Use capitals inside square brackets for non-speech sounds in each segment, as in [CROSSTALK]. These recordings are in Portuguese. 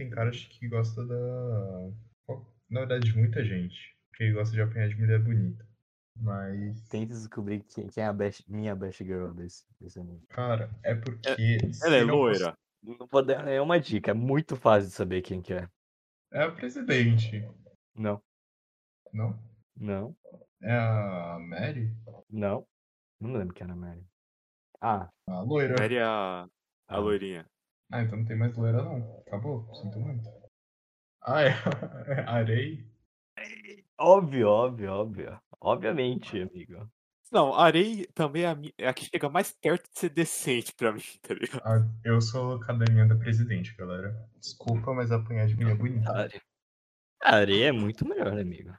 tem cara de que gosta da. Na verdade, de muita gente. Porque gosta de apanhar de mulher bonita. Mas. Tenta descobrir quem, quem é a best, minha best girl desse, desse anime. Cara, é porque. Ela é não fosse- loira. Não vou dar é uma dica, é muito fácil de saber quem que é. É a presidente. Não, Não? não, É a Mary? não. Não lembro quem era a Mary. Ah, A loira. Mary é a, a Ah. loirinha. Ah, então não tem mais loira não. Acabou. Sinto muito. Ah, é. [LAUGHS] Arei? óbvio, óbvio, óbvio. Obviamente, amigo. Não, Arei também é a, é a que chega mais perto de ser decente pra mim, tá ligado? Ah, eu sou cadelinha da presidente, galera. Desculpa, mas apanhar de mulher bonita. Are- A areia é muito melhor, amigo.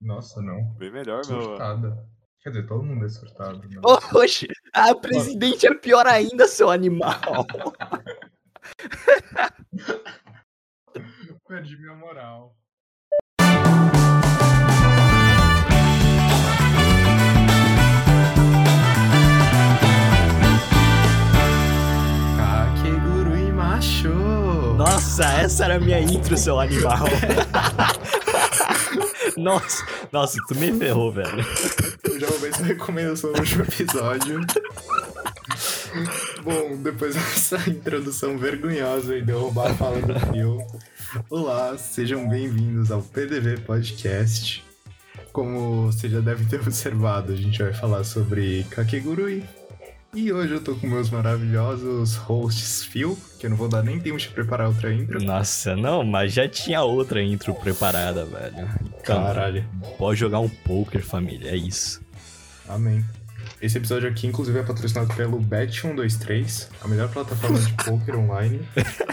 Nossa, não. Bem melhor, meu. Surtada. Quer dizer, todo mundo é surtado. Né? Oxe, a presidente é pior ainda, seu animal. [LAUGHS] [LAUGHS] Perdi minha moral. Kakeguru e macho. Nossa, essa era a minha intro, seu animal. [LAUGHS] nossa, nossa, tu me ferrou, velho. Eu já vou ver sua recomendação no último episódio. Bom, depois dessa [LAUGHS] introdução vergonhosa e de roubar a fala do Phil. Olá, sejam bem-vindos ao PDV Podcast. Como você já deve ter observado, a gente vai falar sobre Kakegurui. E hoje eu tô com meus maravilhosos hosts Phil, que eu não vou dar nem tempo de preparar outra intro. Nossa, não, mas já tinha outra intro preparada, velho. Então, Caralho. pode jogar um poker, família, é isso. Amém. Esse episódio aqui, inclusive, é patrocinado pelo Bet123, a melhor plataforma de poker online.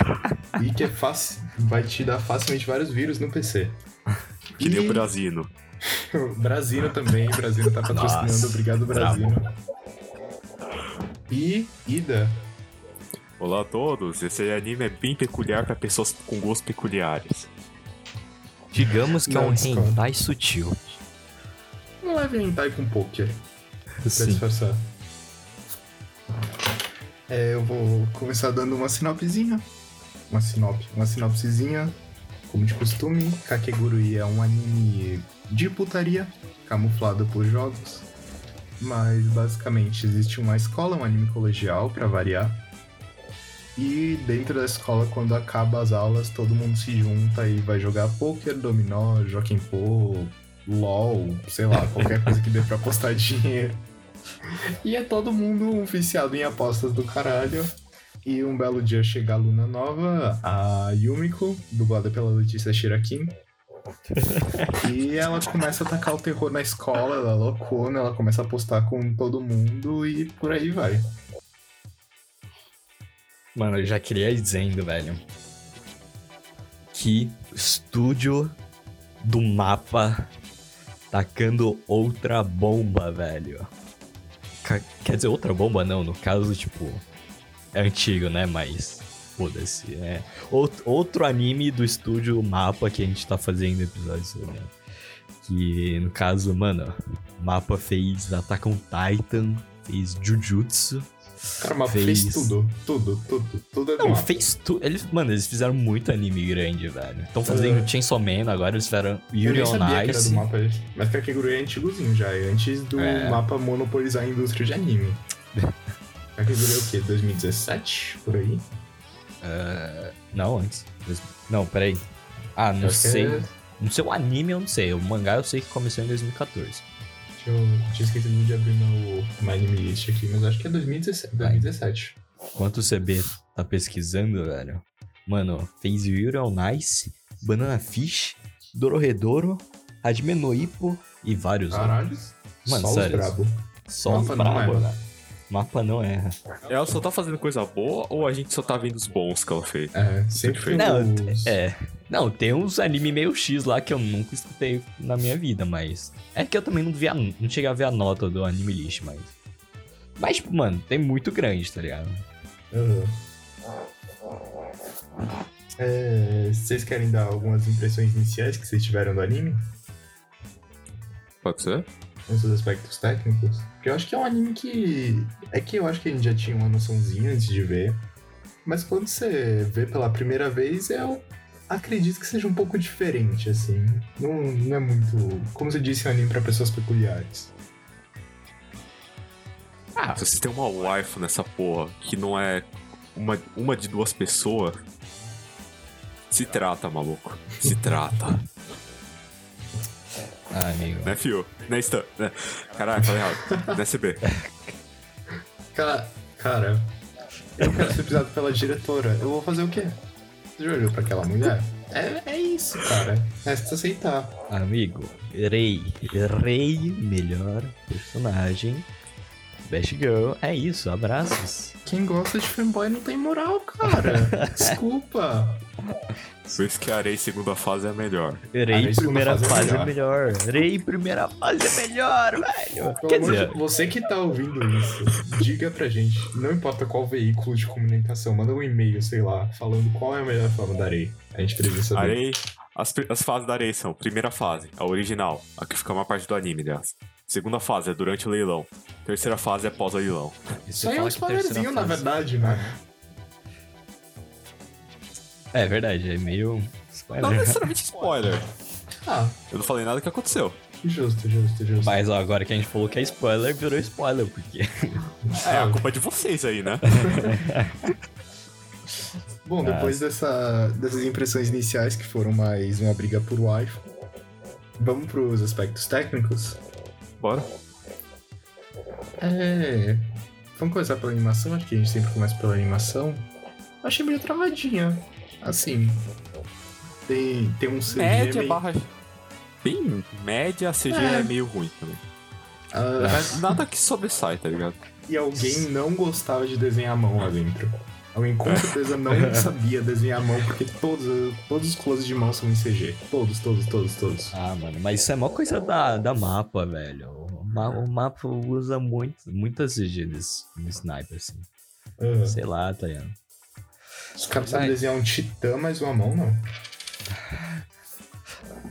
[LAUGHS] e que é fácil, vai te dar facilmente vários vírus no PC. Que nem E- o Brasino. [LAUGHS] Brasino também, Brasino tá patrocinando, Nossa, obrigado bravo. Brasino. E Ida, Olá a todos, esse anime é bem peculiar pra pessoas com gostos peculiares. Digamos que Não, é um hentai sutil. não leve hentai com poker, Sim. disfarçar. É, eu vou começar dando uma sinopsezinha. Uma sinop, uma sinopsezinha. Como de costume, Kakegurui é um anime de putaria, camuflado por jogos. Mas basicamente existe uma escola, um anime colegial, pra variar. E dentro da escola, quando acaba as aulas, todo mundo se junta e vai jogar poker, dominó, Jokenpô, LOL, sei lá, qualquer coisa que dê pra apostar [LAUGHS] dinheiro. E é todo mundo um viciado em apostas do caralho. E um belo dia chega a aluna nova, a Yumiko, dublada pela Letícia Shirakin. [LAUGHS] e ela começa a atacar o terror na escola, ela é loucona, ela começa a apostar com todo mundo e por aí vai. Mano, eu já queria ir dizendo, velho. Que estúdio do mapa tacando outra bomba, velho. Quer dizer, outra bomba não, no caso, tipo, é antigo, né? Mas foda-se. É Out- outro anime do estúdio mapa que a gente tá fazendo episódios sobre. Que no caso, mano, mapa fez Attack on Titan, fez Jujutsu. Cara, mas fez, Fez. tudo, tudo, tudo, tudo é Não, mapa. fez tudo. Eles, mano, eles fizeram muito anime grande, velho. Estão fazendo É. Chainsaw Man, agora eles fizeram Eu Yuri on que Ice. do mapa. Mas Kakegurui é antigozinho já, é antes do É. mapa monopolizar a indústria de anime. [LAUGHS] Kakegurui é o quê? 2017? Por aí? É, Não, antes. Não, peraí. Ah, não que sei. é- Não sei o anime, eu não sei. O mangá eu sei que começou em 2014. Deixa eu... Tinha esquecido de abrir meu, meu anime list aqui, mas acho que é 2017. 2017. Enquanto o CB tá pesquisando, velho. Mano, fez Yuri on Ice, Banana Fish, Dororedoro, Hajime no Ippo e vários outros. Caralho. Mano, Só sério. os brabo. Só os Mapa não brabo, velho. Mapa não erra. Ela só tá fazendo coisa boa ou a gente só tá vendo os bons que ela fez? É, sempre foi Não. É. Não, tem uns anime meio X lá que eu nunca escutei na minha vida, mas. É que eu também não vi a, não cheguei a ver a nota do anime list, mas. Mas, tipo, mano, tem muito grande, tá ligado? Aham. É, vocês querem dar algumas impressões iniciais que vocês tiveram do anime? Pode ser? Nos seus aspectos técnicos? Porque eu acho que é um anime que. É que eu acho que a gente já tinha uma noçãozinha antes de ver. Mas quando você vê pela primeira vez, eu acredito que seja um pouco diferente, assim. Não, não é muito. Como você disse, é um anime pra pessoas peculiares. Ah, se você tem uma waifu nessa porra que não é uma, uma de duas pessoas, se trata, maluco. Se trata. Ah, amigo. né, fio? Né, Stan? Né? Caralho, falei errado. Né, CB? Cara, cara, eu quero ser pisado pela diretora. Eu vou fazer o quê? Você já olhou pra aquela mulher? É, é isso, cara. Resta aceitar. Amigo, Rei. Rei, melhor personagem. Best Girl, é isso, abraços. Quem gosta de fanboy não tem moral, cara. [LAUGHS] Desculpa. Por isso que a Arei segunda fase é a melhor. Rei, Rei, segunda primeira fase é é melhor. Rei, primeira fase é melhor, velho. Pelo Quer dizer, de você que tá ouvindo isso, diga pra gente, não importa qual veículo de comunicação, manda um e-mail, sei lá, falando qual é a melhor forma da Arei. A gente precisa saber. Arei. As, as fases da Arei são: primeira fase, a original, a que fica uma parte do anime, aliás. Segunda fase é durante o leilão. Terceira fase é pós o leilão. Isso aí é um spoilerzinho, na verdade, né? É verdade, é meio. Não spoiler. necessariamente spoiler. [LAUGHS] Ah, Eu não falei nada que aconteceu. justo, justo, justo. Mas ó, agora que a gente falou que é spoiler, virou spoiler, porque. É, a culpa é de vocês aí, né? [LAUGHS] Bom, depois dessa, dessas impressões iniciais, que foram mais uma briga por wife, vamos pros aspectos técnicos? Bora. É. Vamos começar pela animação, acho que a gente sempre começa pela animação. Achei meio travadinha. Assim. Tem, tem um CG Média meio... barra. Bem média, a CG É. é, meio ruim também. Ah, Mas nada que sobressai, tá ligado? e alguém não gostava de desenhar a mão lá dentro. Alguém com certeza não [LAUGHS] sabia desenhar a mão, porque todos, todos os closes de mão são em CG. Todos, todos, todos, todos. Ah, mano, mas isso é uma coisa da, da mapa, velho. O, ma- o mapa usa muito, muitas CG nesse- no sniper, assim. Ah, Sei lá, tá ligado? os caras sabem desenhar um titã, mas uma mão não. [LAUGHS]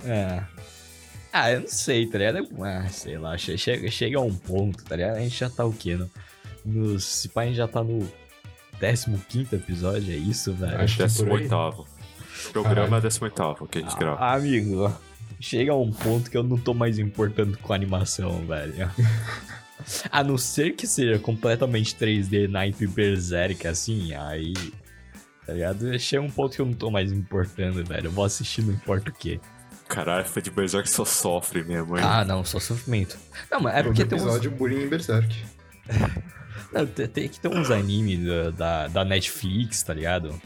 É. Ah, eu não sei, tá ligado? Ah, sei lá, che- chega, chega a um ponto, tá ligado? A gente já tá o quê? No, no, se pá, a gente já tá no 15 episódio, é isso, velho? Acho que aí. 18. O programa é 18 que a gente grava. Ah, amigo, chega a um ponto que eu não tô mais importando com a animação, velho. A não ser que seja completamente 3D Night Berserk, assim, aí. Tá ligado? Chega um ponto que eu não tô mais importando, velho. Eu vou assistir, não importa o quê. Caralho, foi de Berserk só sofre mesmo, hein? Ah, não, só sofrimento. Não, mas é porque tem uns. episódio bullying em Berserk. [LAUGHS] Não, tem, que ter uns animes da, da, da Netflix, tá ligado?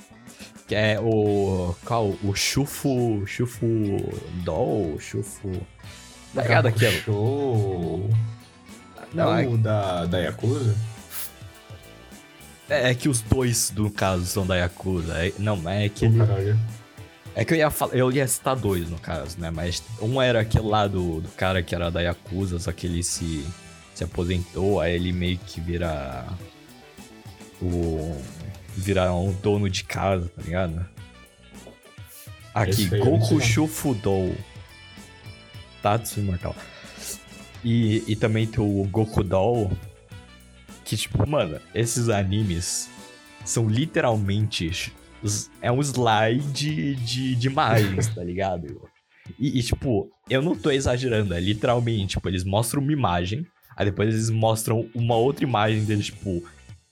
Que é o. Qual? O Shufu. Shufu Doll? Shufu. Tá ligado aquilo? Show! Não, é, da, da Yakuza? é que os dois, no caso, são da Yakuza. É- não, é que ele. É que eu ia, fal- eu ia citar dois, no caso, né? Mas um era aquele lá do, do cara que era da Yakuza, só que ele se, se aposentou, aí ele meio que vira. O. Vira um dono de casa, tá ligado? Aqui, Goku não. Shufudou. Tatsu Imortal. E, e também tem o Goku Doll. Que, tipo, mano, esses animes são literalmente. É um slide de, de imagens, tá ligado? E, e, tipo, eu não tô exagerando, é literalmente, tipo, eles mostram uma imagem, aí depois eles mostram uma outra imagem deles, tipo,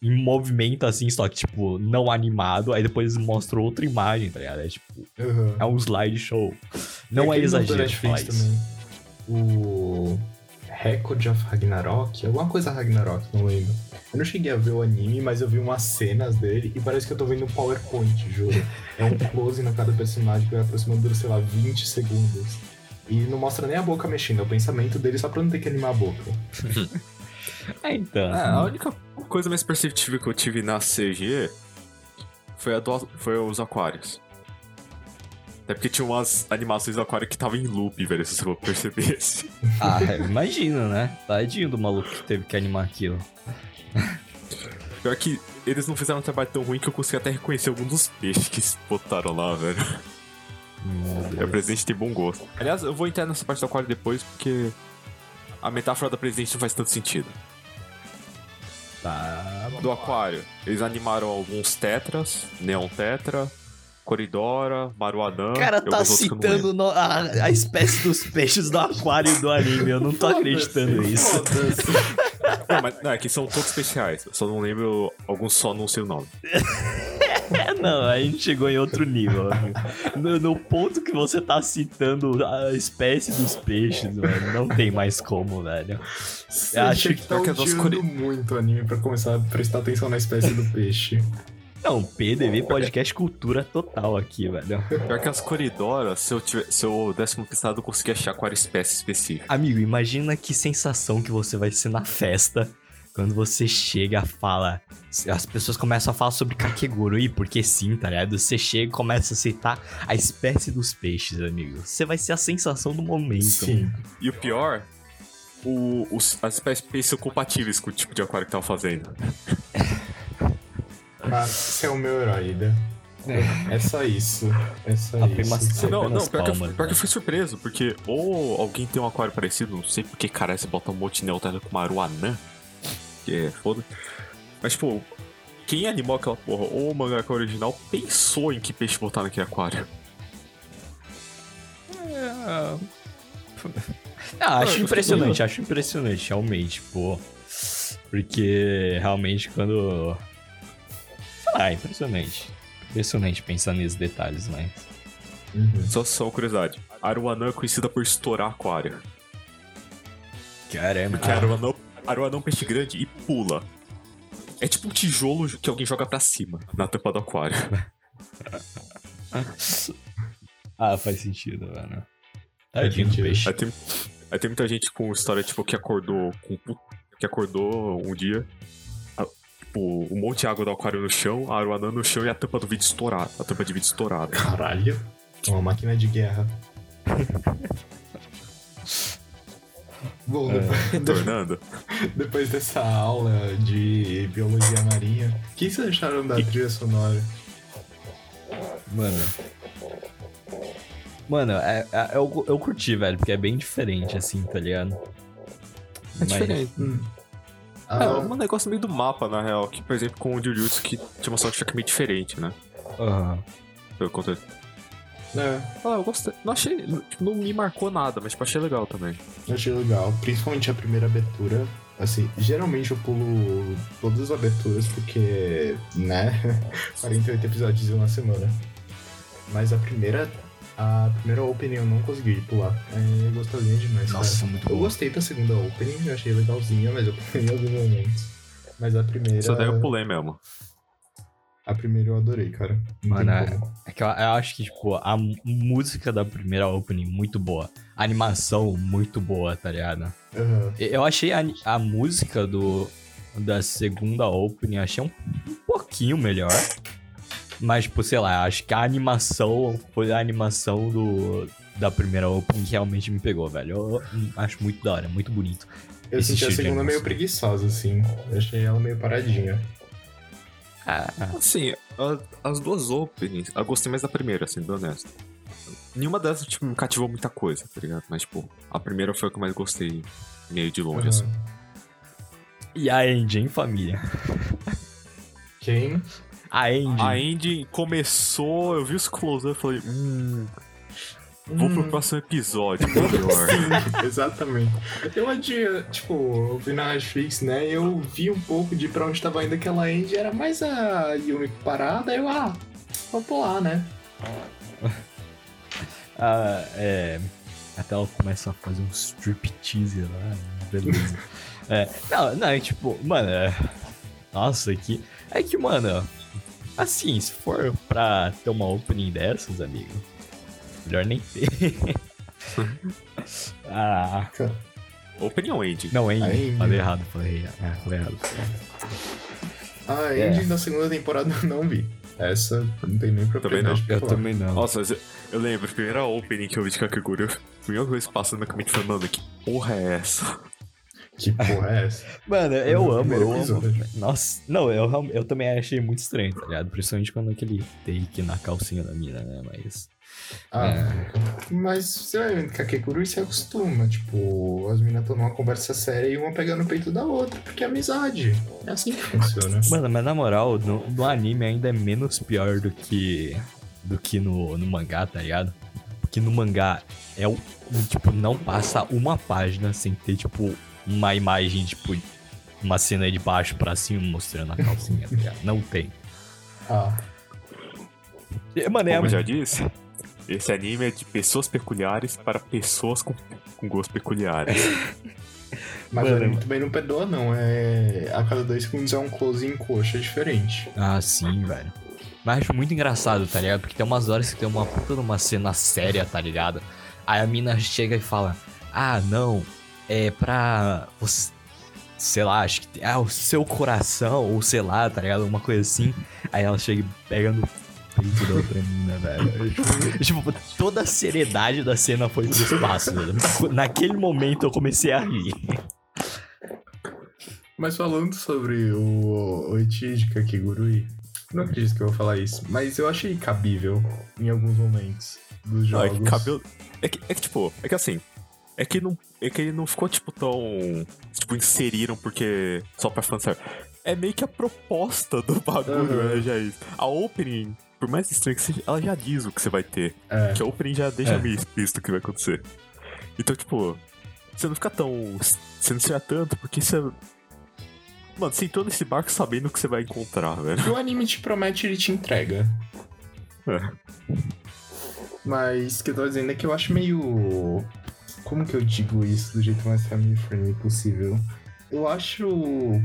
em movimento assim, só que, tipo, não animado, aí depois eles mostram outra imagem, tá ligado? É tipo, Uhum. é um slideshow. Não é do exagero Netflix falar isso. O Record of Ragnarok, alguma coisa Ragnarok, não lembro. Eu não cheguei a ver o anime, mas eu vi umas cenas dele e parece que eu tô vendo um PowerPoint, juro. É um [LAUGHS] close na cada personagem que vai aproximando, sei lá, 20 segundos. E não mostra nem a boca mexendo, é o pensamento dele só pra não ter que animar a boca. [LAUGHS] É, então. É, a única coisa mais perceptível que eu tive na CG foi, a do, foi os aquários. Até porque tinha umas animações do aquário que tava em loop, velho, se você percebesse. [LAUGHS] Ah, imagina, né? Tadinho do maluco que teve que animar aquilo. Pior que eles não fizeram um trabalho tão ruim que eu consegui até reconhecer alguns dos peixes que botaram lá, velho. É, o presidente tem bom gosto. Aliás, eu vou entrar nessa parte do aquário depois porque a metáfora da presidente não faz tanto sentido. Tá do Aquário, eles animaram alguns Tetras, Neon Tetra, Coridora, Maruanã. O cara tá citando no- a, a espécie dos peixes do aquário do anime. Eu não tô acreditando nisso. Não, mas não, é que são todos especiais. Eu só não lembro, alguns só não sei o nome. [LAUGHS] [LAUGHS] É, não, a gente chegou em outro nível. amigo. No, no ponto que você tá citando a espécie dos peixes, velho, não tem mais como, velho. Você acho que que tá é odiando muito o anime pra começar a prestar atenção na espécie do peixe. Não, PDV Podcast Cultura total aqui, velho. Pior que as Coridoras, se eu, tiver, se eu desse uma pistada, eu conseguia achar qual era a espécie específica. Amigo, imagina que sensação que você vai ser na festa quando você chega e fala. As pessoas começam a falar sobre Kakegurui, porque sim, tá ligado? Você chega e começa a citar a espécie dos peixes, amigo. Você vai ser a sensação do momento. Sim. E o pior, o, os, as espécies são compatíveis com o tipo de aquário que tava fazendo. [LAUGHS] Mas você é o meu herói, né? É só isso. É só Apenas- isso. Não, não, pior que, eu, palmas, pior que né? eu fui surpreso, porque ou alguém tem um aquário parecido, não sei porque caralho você bota um monte de Neotela com Maruanã, que é foda. Mas, tipo, quem animou aquela porra, ou o mangaka original, pensou em que peixe botar naquele aquário. Ah, acho impressionante, acho impressionante, realmente, pô. Porque realmente quando. Sei lá, é impressionante. Impressionante pensar nesses detalhes, mas. Uhum. Só, só curiosidade. Aruanã é conhecida por estourar aquário. Caramba. Porque Aruanã, Aruanã é um peixe grande e pula. É tipo um tijolo que alguém joga pra cima, na tampa do aquário. [LAUGHS] Ah, faz sentido, velho. Tadinho do peixe. Aí tem, aí tem muita gente com história, tipo, que acordou com que acordou um dia, a- tipo, um monte de água do aquário no chão, a aruanã no chão e a tampa do vidro estourada. A tampa de vidro estourada. Caralho. Uma máquina de guerra. [LAUGHS] Bom, É. depois, [LAUGHS] depois dessa aula de biologia marinha, o que vocês acharam da trilha sonora? Mano. Mano, é, é- eu, eu curti, velho, porque é bem diferente, assim, tá ligado? É Mas- diferente. Hum. É, Ah, um negócio meio do mapa, na real. Que, por exemplo, com o Jujutsu, que tinha uma soundtrack meio diferente, né? Aham. Pelo contexto. É, Ah, eu gostei. Não achei. Tipo, não me marcou nada, mas tipo, achei legal também. eu achei legal. Principalmente a primeira abertura. Assim, geralmente eu pulo todas as aberturas porque, né? [LAUGHS] 48 episódios em uma semana. Mas a primeira. A primeira opening eu não consegui pular. É gostosinha demais. Nossa, cara. muito Eu bom. gostei da segunda opening, eu achei legalzinha, mas eu pulei em alguns momentos. Mas a primeira. Isso daí eu pulei mesmo. A primeira eu adorei, cara. Não Mano, como. É que eu, eu acho que, tipo, a música da primeira opening muito boa. A animação muito boa, tá ligado? E- Eu achei a, a música do da segunda opening, achei um, um pouquinho melhor. Mas, tipo, sei lá, acho que a animação foi a animação do, da primeira opening que realmente me pegou, velho. Eu, eu acho muito da hora, muito bonito. Eu senti a segunda meio preguiçosa, assim. Eu achei ela meio paradinha. Ah, Assim, a- as duas openings, eu gostei mais da primeira, assim, sendo honesto. Nenhuma dessas, tipo, me cativou muita coisa, tá ligado? Mas, tipo, a primeira foi a que eu mais gostei, meio de longe, Aham. assim. e a Engine, família? Quem? A Engine. A ending começou, eu vi os close-up e falei, hum, vou pro Hum. próximo episódio, melhor. [LAUGHS] Sim, exatamente. Eu adia, tipo, eu vi na Netflix, né? Eu vi um pouco de pra onde tava indo aquela end, era mais a Yumi parada, eu, ah, vou pular, né? [LAUGHS] Ah, é. Até ela começa a fazer um striptease lá, beleza. [LAUGHS] é, não, não, é tipo, mano, é, nossa, que. É que, mano, assim, se for pra ter uma opening dessas, amigo, melhor nem ter. [LAUGHS] ah, Opinião ending. não, Andy. Falei errado, falei, ah, falei errado. A É. ending da segunda temporada eu não vi. Essa não tem nem propriedade pra Eu falar. também não. Nossa, mas eu, eu lembro, a primeira opening que eu vi de Kakegurui, a primeira coisa que passou na minha mente foi, mano, que porra é essa? Que porra é essa? [LAUGHS] Mano, eu amo, eu amo. Nossa, não, eu, eu também achei muito estranho, tá ligado? Principalmente quando aquele take na calcinha da mina, né? Mas. Ah, É. mas você vai vendo que a Kekuru se acostuma. Tipo, as meninas estão numa conversa séria e uma pegando o peito da outra, porque é amizade. É assim que funciona. Mano, mas na moral, no, no anime ainda é menos pior do que. do que no, no mangá, tá ligado? Porque no mangá é o. Tipo, não passa uma página sem ter, tipo, uma imagem, tipo, uma cena de baixo pra cima mostrando a calcinha, tá ligado? Não tem. Ah, É, Mano, é Como eu já disse, esse anime é de pessoas peculiares para pessoas com, com gostos peculiares. [LAUGHS] mas Mano, o anime também não perdoa, não. É... A cada dois segundos é um close em coxa diferente. Ah, sim, velho. Mas acho muito engraçado, tá ligado? Porque tem umas horas que tem uma puta numa cena séria, tá ligado? Aí a mina chega e fala: Ah, não, é pra. Você, sei lá, acho que. Ah, o seu coração, ou sei lá, tá ligado? Uma coisa assim. Aí ela chega e pega no peito da outra mina, velho. Tipo, tipo, toda a seriedade da cena foi pro espaço, velho. Naquele momento eu comecei a rir. Mas falando sobre o, o Ichi de Kakegurui, não acredito que eu vou falar isso, mas eu achei cabível em alguns momentos dos Não, é jogos. que cabelo. É que, é que, tipo, é que assim. É que não. É que ele não ficou, tipo, tão. Tipo, inseriram porque. Só pra fanservice. É meio que a proposta do bagulho, Aham. né? Já é isso. A opening, por mais estranho que seja, ela já diz o que você vai ter. É. Que a opening já deixa É. meio explícito o que vai acontecer. Então, tipo, você não fica tão. Você não se tanto, porque você. Mano, você entrou nesse barco sabendo o que você vai encontrar, velho. O que o anime te promete, ele te entrega. É. Mas o que eu tô dizendo é que eu acho meio. Como que eu digo isso do jeito mais family friendly possível? Eu acho,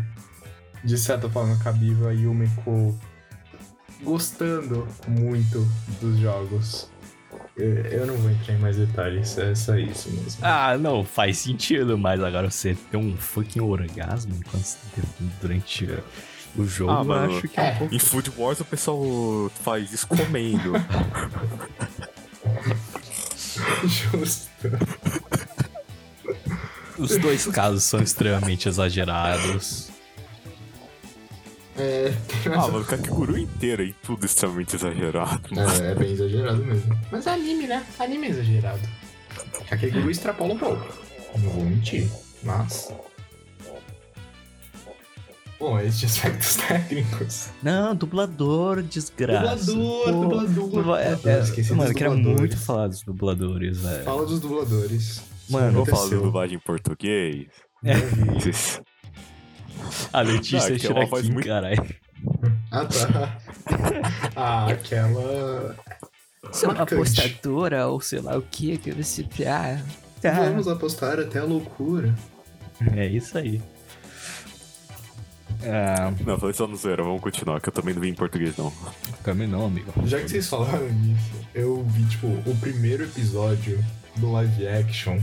de certa forma, cabível a Yumiko gostando muito dos jogos. Eu, eu não vou entrar em mais detalhes, é só isso mesmo. Ah, não, faz sentido, mas agora você ter um fucking orgasmo enquanto você durante o jogo, Ah, eu mano, acho que é um é. pouco. Em Food Wars o pessoal faz isso comendo. [LAUGHS] Justo. Os dois casos são extremamente exagerados. É, tem mais [LAUGHS] ah, mano, o Kakeguru inteiro é tudo extremamente exagerado. É, é bem exagerado mesmo. Mas é anime, né? Anime é exagerado. Kakeguru extrapola um pouco. Não vou mentir, mas... Bom, esses aspectos [LAUGHS] técnicos. Não, dublador, desgraça. Pô, dublador. dubla- é- Dublador, é- esqueci mano, eu queria muito falar dos dubladores, velho. Fala dos dubladores. Mano, Vamos falar de dublagem em português. É. [LAUGHS] A Letícia Não, é que é uma Shirakin, muito- caralho. Ah, tá. [LAUGHS] ah, aquela... Sei lá, Marcante. apostadora ou sei lá o que que você. Ah, tá. Vamos apostar até a loucura. É isso aí. Ah, Não, falei só no zero, vamos continuar, que eu também não vi em português, não. também não, amigo. Já que vocês falaram nisso, eu vi, tipo, o primeiro episódio do live action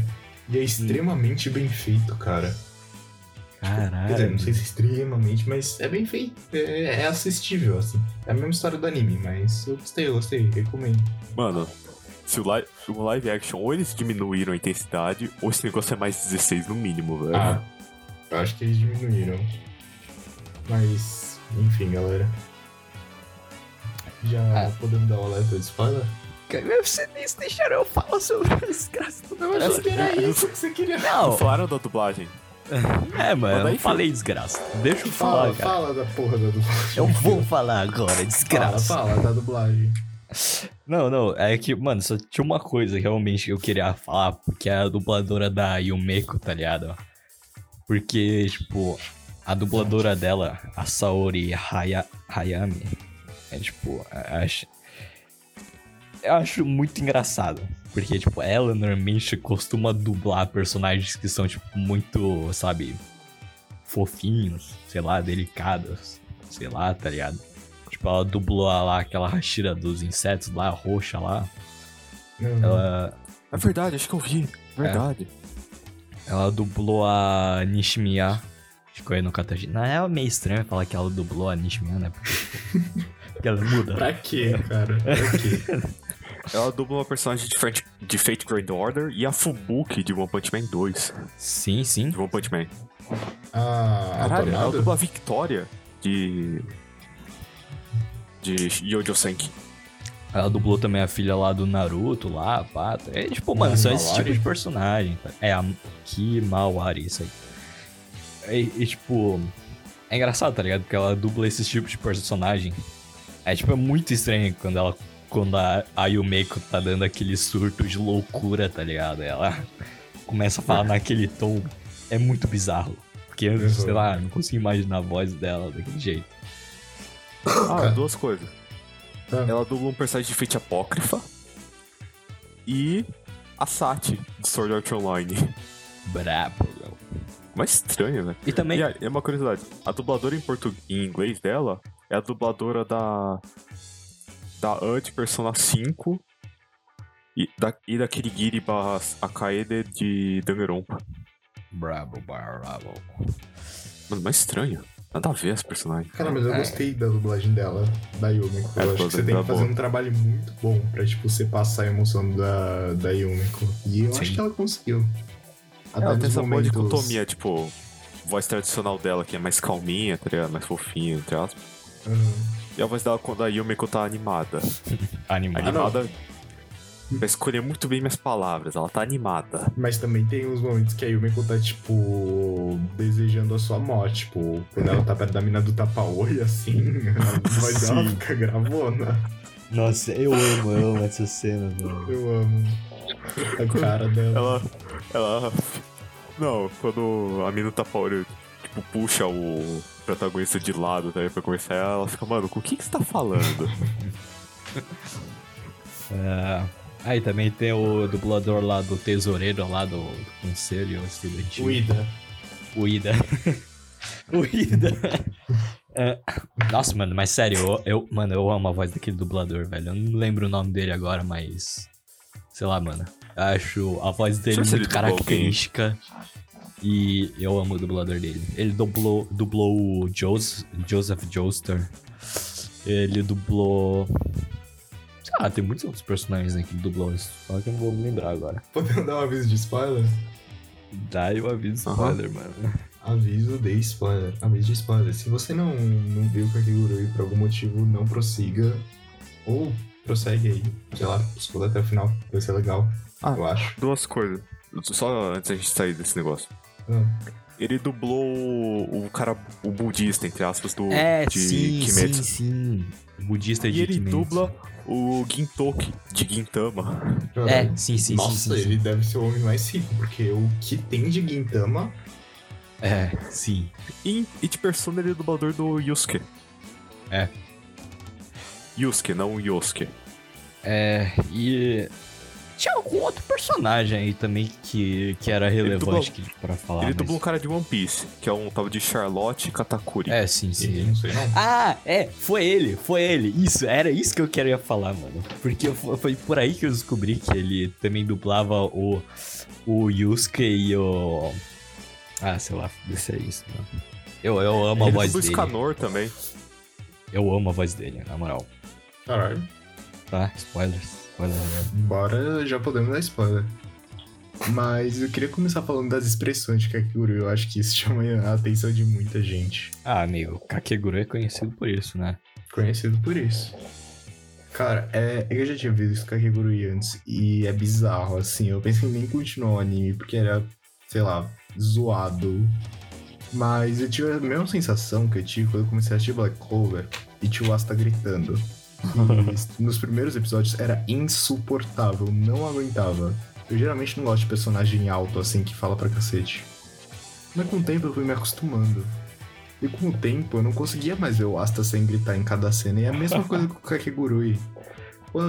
e é extremamente bem feito, cara. Quer dizer, não sei Caralho. se é extremamente, mas é bem feito. É, é assistível, assim. É a mesma história do anime, mas eu gostei, eu gostei, recomendo. Mano, se o live, o live action, ou eles diminuíram a intensidade, ou esse negócio é mais 16 no mínimo, velho. Ah, eu acho que eles diminuíram. Mas, enfim, galera. Já Ah. podemos dar o alerta de spoiler? Vocês deixaram eu falar sobre a desgraça do Eu achei que era isso que você queria. Não, Falaram da dublagem. É, mano, eu Mas não falei desgraça. Deixa eu Fala, falar, cara. fala da porra da dublagem. Eu vou falar agora, Fala, desgraça. fala da dublagem. Não, não, é que, mano, só tinha uma coisa realmente que eu queria falar, porque é a dubladora da Yumeko, tá ligado? Porque, tipo, a dubladora dela, a Saori Haya, Hayami, é tipo, acho. Eu acho muito engraçado. Porque, tipo, ela normalmente costuma dublar personagens que são, tipo, muito, sabe, fofinhos, sei lá, delicados, sei lá, tá ligado? Tipo, ela dublou lá aquela Hashira dos insetos lá, roxa lá. Não, Ela, É verdade, acho que eu vi. Verdade. ela dublou a Nishimiya de Koe no Kataji. Na real, é meio estranho falar que ela dublou a Nishimiya, né? Porque, [LAUGHS] porque ela muda. Pra quê, cara? Pra quê? [LAUGHS] Ela dubla uma personagem diferente de Fate Grand Order e a Fubuki de One Punch Man 2. Sim, sim. De One Punch Man. Ah, a Caralho, ela dubla a Victoria de. de Yojo Senki. Ela dublou também a filha lá do Naruto, lá, pá. É tipo, mano, são esse Himawari? tipo de personagem. tá? É, a Kimawari, isso aí. E, e, tipo, é engraçado, tá ligado? Porque ela dubla esse tipo de personagem. É, tipo, é muito estranho quando ela. Quando a, a Yumeko tá dando aquele surto de loucura, tá ligado? Ela [LAUGHS] começa a falar naquele tom. É muito bizarro. Porque, Uhum. sei lá, não consigo imaginar a voz dela daquele jeito. Ah, duas coisas. Ah. Ela dubla um personagem de Fate Apócrifa e a Sati de Sword Art Online. Brabo, meu. Mais estranho, né? E também. E é uma curiosidade. A dubladora em português, em inglês dela é a dubladora da da de Persona 5 e, da, e da Kirigiri barra Akaede de Danganronpa. Brabo, brabo. Mano, mais estranho. Nada a ver esse personagem. Cara, mas eu É. gostei da dublagem dela, da Yumiko. É, Eu acho que você tem que fazer boa. um trabalho muito bom pra, tipo, você passar a emoção da, da Yumiko. E eu Sim. acho que ela conseguiu. Até Ela tem essa boa momentos... dicotomia, tipo, voz tradicional dela, que é mais calminha, tá ligado? Mais fofinha, entre aspas. Aham. E a voz dela quando a Yumiko tá animada. [LAUGHS] Animado. Ah, não. Animada. Pra escolher muito bem minhas palavras, ela tá animada. Mas também tem os momentos que a Yumiko tá, tipo, desejando a sua morte. Tipo, quando ela tá perto da mina do tapa-oi, assim, a voz [LAUGHS] dela fica gravona. Nossa, eu amo, eu amo essa cena, mano. Eu amo a cara dela. Ela. Ela. Não, quando a mina tá fora, tipo, puxa o protagonista de lado tá, aí pra conversar, ela fica, mano, com o que, que você tá falando? [LAUGHS] É... Aí também tem o dublador lá do tesoureiro lá do, do conselho estudantil. O Ida. O Ida. [LAUGHS] o Ida. É, Nossa, mano, mas sério, eu, eu- mano, eu amo a voz daquele dublador, velho. Eu não lembro o nome dele agora, mas. Sei lá, mano. Eu acho a voz dele muito característica. E eu amo o dublador dele. Ele dublou, dublou o Jos- Joseph Joestar. Ele dublou. Sei lá, tem muitos outros personagens né, que ele dublou isso. Só que eu não vou me lembrar agora. Podemos dar um aviso de spoiler? Dá eu aviso spoiler, mano. Aviso de spoiler. Aviso de spoiler. Se você não, não viu Kakegurui por algum motivo, não prossiga. Ou prossegue aí. Sei lá, escuta até o final. Vai ser legal. Ah. Eu acho. Duas coisas. Só antes da gente sair desse negócio. Ah, Ele dublou o o cara, o budista, entre aspas, do É, de sim, Kimetsu. sim, sim. Budista E de ele Kimetsu. dubla o Gintoki de Gintama. É, sim, sim, Nossa, sim, sim, sim. ele deve ser o homem mais rico, porque o que tem de Gintama. É, sim. E, e de Persona ele é dublador do Yusuke. É. Yusuke, não Yosuke. É, e. Tinha algum outro personagem aí também que, que era relevante dublou- que, pra falar. ele mas- dublou um cara de One Piece, que é um tal de Charlotte Katakuri. É, sim, sim. Não sei não. Ah, é, foi ele, foi ele. Isso, era isso que eu queria falar, mano. Porque fo- foi por aí que eu descobri que ele também dublava o, o Yusuke e o. Ah, sei lá, desse é isso, mano. Eu, eu amo a ele voz dubla o dele. Scanor também. Eu amo a voz dele, na moral. Caralho. Tá? Spoilers. Spoilers. né? Bora, já podemos dar spoiler. Mas eu queria começar falando das expressões de Kakegurui. Eu acho que isso chama a atenção de muita gente. Ah, amigo, Kakeguru é conhecido por isso, né? Conhecido por isso. Cara, é, eu já tinha visto Kakegurui antes e é bizarro, assim. Eu pensei em nem continuar o anime porque era, sei lá, zoado. Mas eu tive a mesma sensação que eu tive quando eu comecei a assistir Black Clover e tio Asta gritando. Nos primeiros episódios era insuportável, não aguentava. Eu geralmente não gosto de personagem alto assim que fala pra cacete. Mas com o tempo eu fui me acostumando. E com o tempo eu não conseguia mais ver o Asta sem gritar em cada cena. E é a mesma coisa com o Kakegurui. Pô,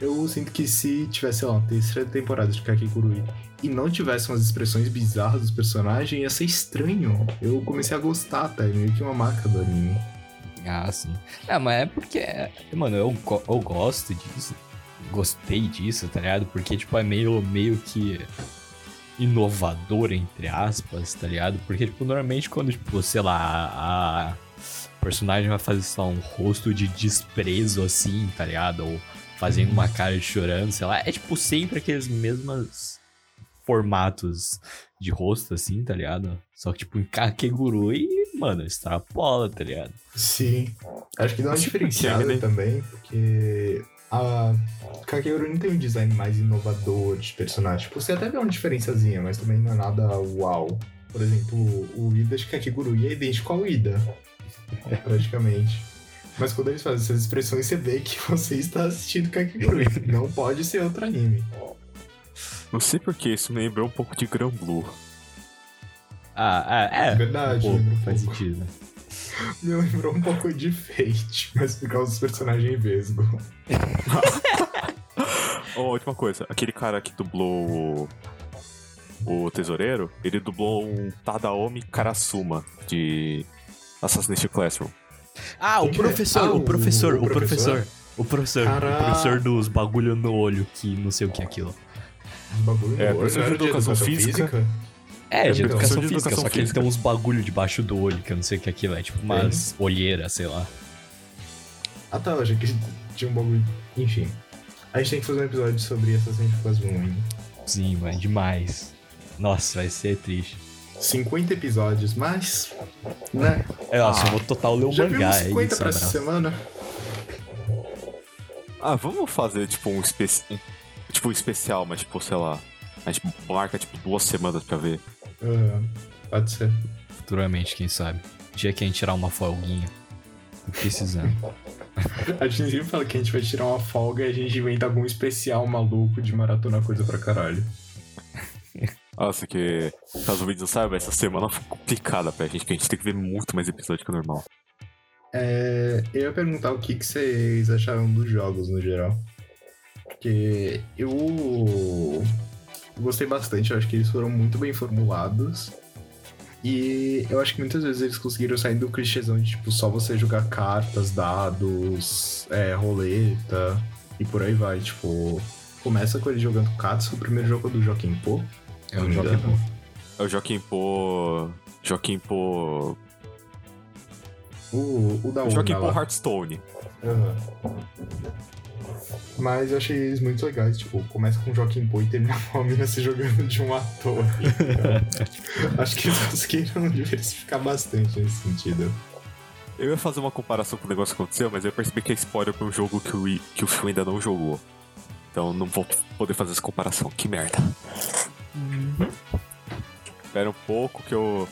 Eu sinto que se tivesse, sei lá, uma terceira temporada de Kakegurui e não tivesse umas expressões bizarras dos personagens, ia ser estranho. Eu comecei a gostar, tá? É meio que uma marca do anime. Ah, sim. É, mas é porque, mano, eu, eu gosto disso. Gostei disso, tá ligado? Porque, tipo, é meio, meio que inovador, entre aspas, tá ligado? Porque, tipo, normalmente quando, tipo, sei lá, a, personagem vai fazer só um rosto de desprezo, assim, tá ligado? Ou fazendo uma cara de chorando, sei lá. É tipo sempre aqueles mesmos formatos de rosto, assim, tá ligado? Só que, tipo, em Kakeguru e, mano, extrapola, tá ligado? Sim. Acho que dá uma diferenciada né? também, porque a Kakeguru não tem um design mais inovador de personagem. Tipo, você até vê uma diferençazinha, mas também não é nada uau. Por exemplo, o Ida de Kakeguru é idêntico ao Ida, [LAUGHS] praticamente. Mas quando eles fazem essas expressões, você vê que você está assistindo Kakeguru. Não pode ser outro anime. Não sei porque isso me lembrou um pouco de Gran Blue. Ah, ah é. Verdade, um pouco, um faz pouco. sentido. [LAUGHS] Me lembrou um pouco de Fate, mas por causa dos personagens vesgo. Oh, [LAUGHS] última coisa, aquele cara que dublou o, o tesoureiro, ele dublou um Tadaomi Karasuma de Assassin's Classroom. Ah, o é? professor, Ah, o professor, o o professor. professor? O professor, Caraca. o professor dos bagulho no olho, que não sei o que é aquilo. Bagulho É, no olho, professor de era educação física. É, de É, educação de física, educação só que ele física. tem uns bagulho debaixo do olho, que eu não sei o que é aquilo. É tipo umas olheiras, sei lá. Ah tá, eu achei que tinha um bagulho. Enfim. A gente tem que fazer um episódio sobre Assassin's Creed 1 ainda. Sim, mano, demais. Nossa, vai ser triste. 50 episódios, mas. Né? É, nossa, eu vou total ler o Já mangá, vimos é 50 isso, pra essa semana? Ah, vamos fazer tipo um, espe um- tipo um especial, mas tipo, sei lá. A gente marca tipo duas semanas pra ver. Aham, pode ser. Futuramente, quem sabe. Dia que a gente tirar uma folguinha. Tô precisando. [LAUGHS] A gente sempre fala que a gente vai tirar uma folga e a gente inventa algum especial maluco de maratona coisa pra caralho. Nossa, que caso o vídeo não saiba, essa semana foi complicada pra gente, que a gente tem que ver muito mais episódio que o normal. É, eu ia perguntar o que, que vocês acharam dos jogos no geral. Porque eu gostei bastante, eu acho que eles foram muito bem formulados. E eu acho que muitas vezes eles conseguiram sair do clichêzão de tipo só você jogar cartas, dados, é, roleta e por aí vai. Tipo, começa com ele jogando cartas, o primeiro jogo é do Joaquim Pô. É o Joaquim. Pô. É o Joaquim Pô. Joaquim Pô. O, o da O Joaquim Pô. Hearthstone. Aham. Mas eu achei eles muito legais, tipo, começa com o Joaquim Pô e termina com a mina se jogando de uma torre. Então, acho que eles conseguiram diversificar bastante nesse sentido. Eu ia fazer uma comparação com o negócio que aconteceu, mas eu percebi que é spoiler pra um jogo que o, que o Phil ainda não jogou. Então não vou poder fazer essa comparação. Que merda. Espera um pouco que eu.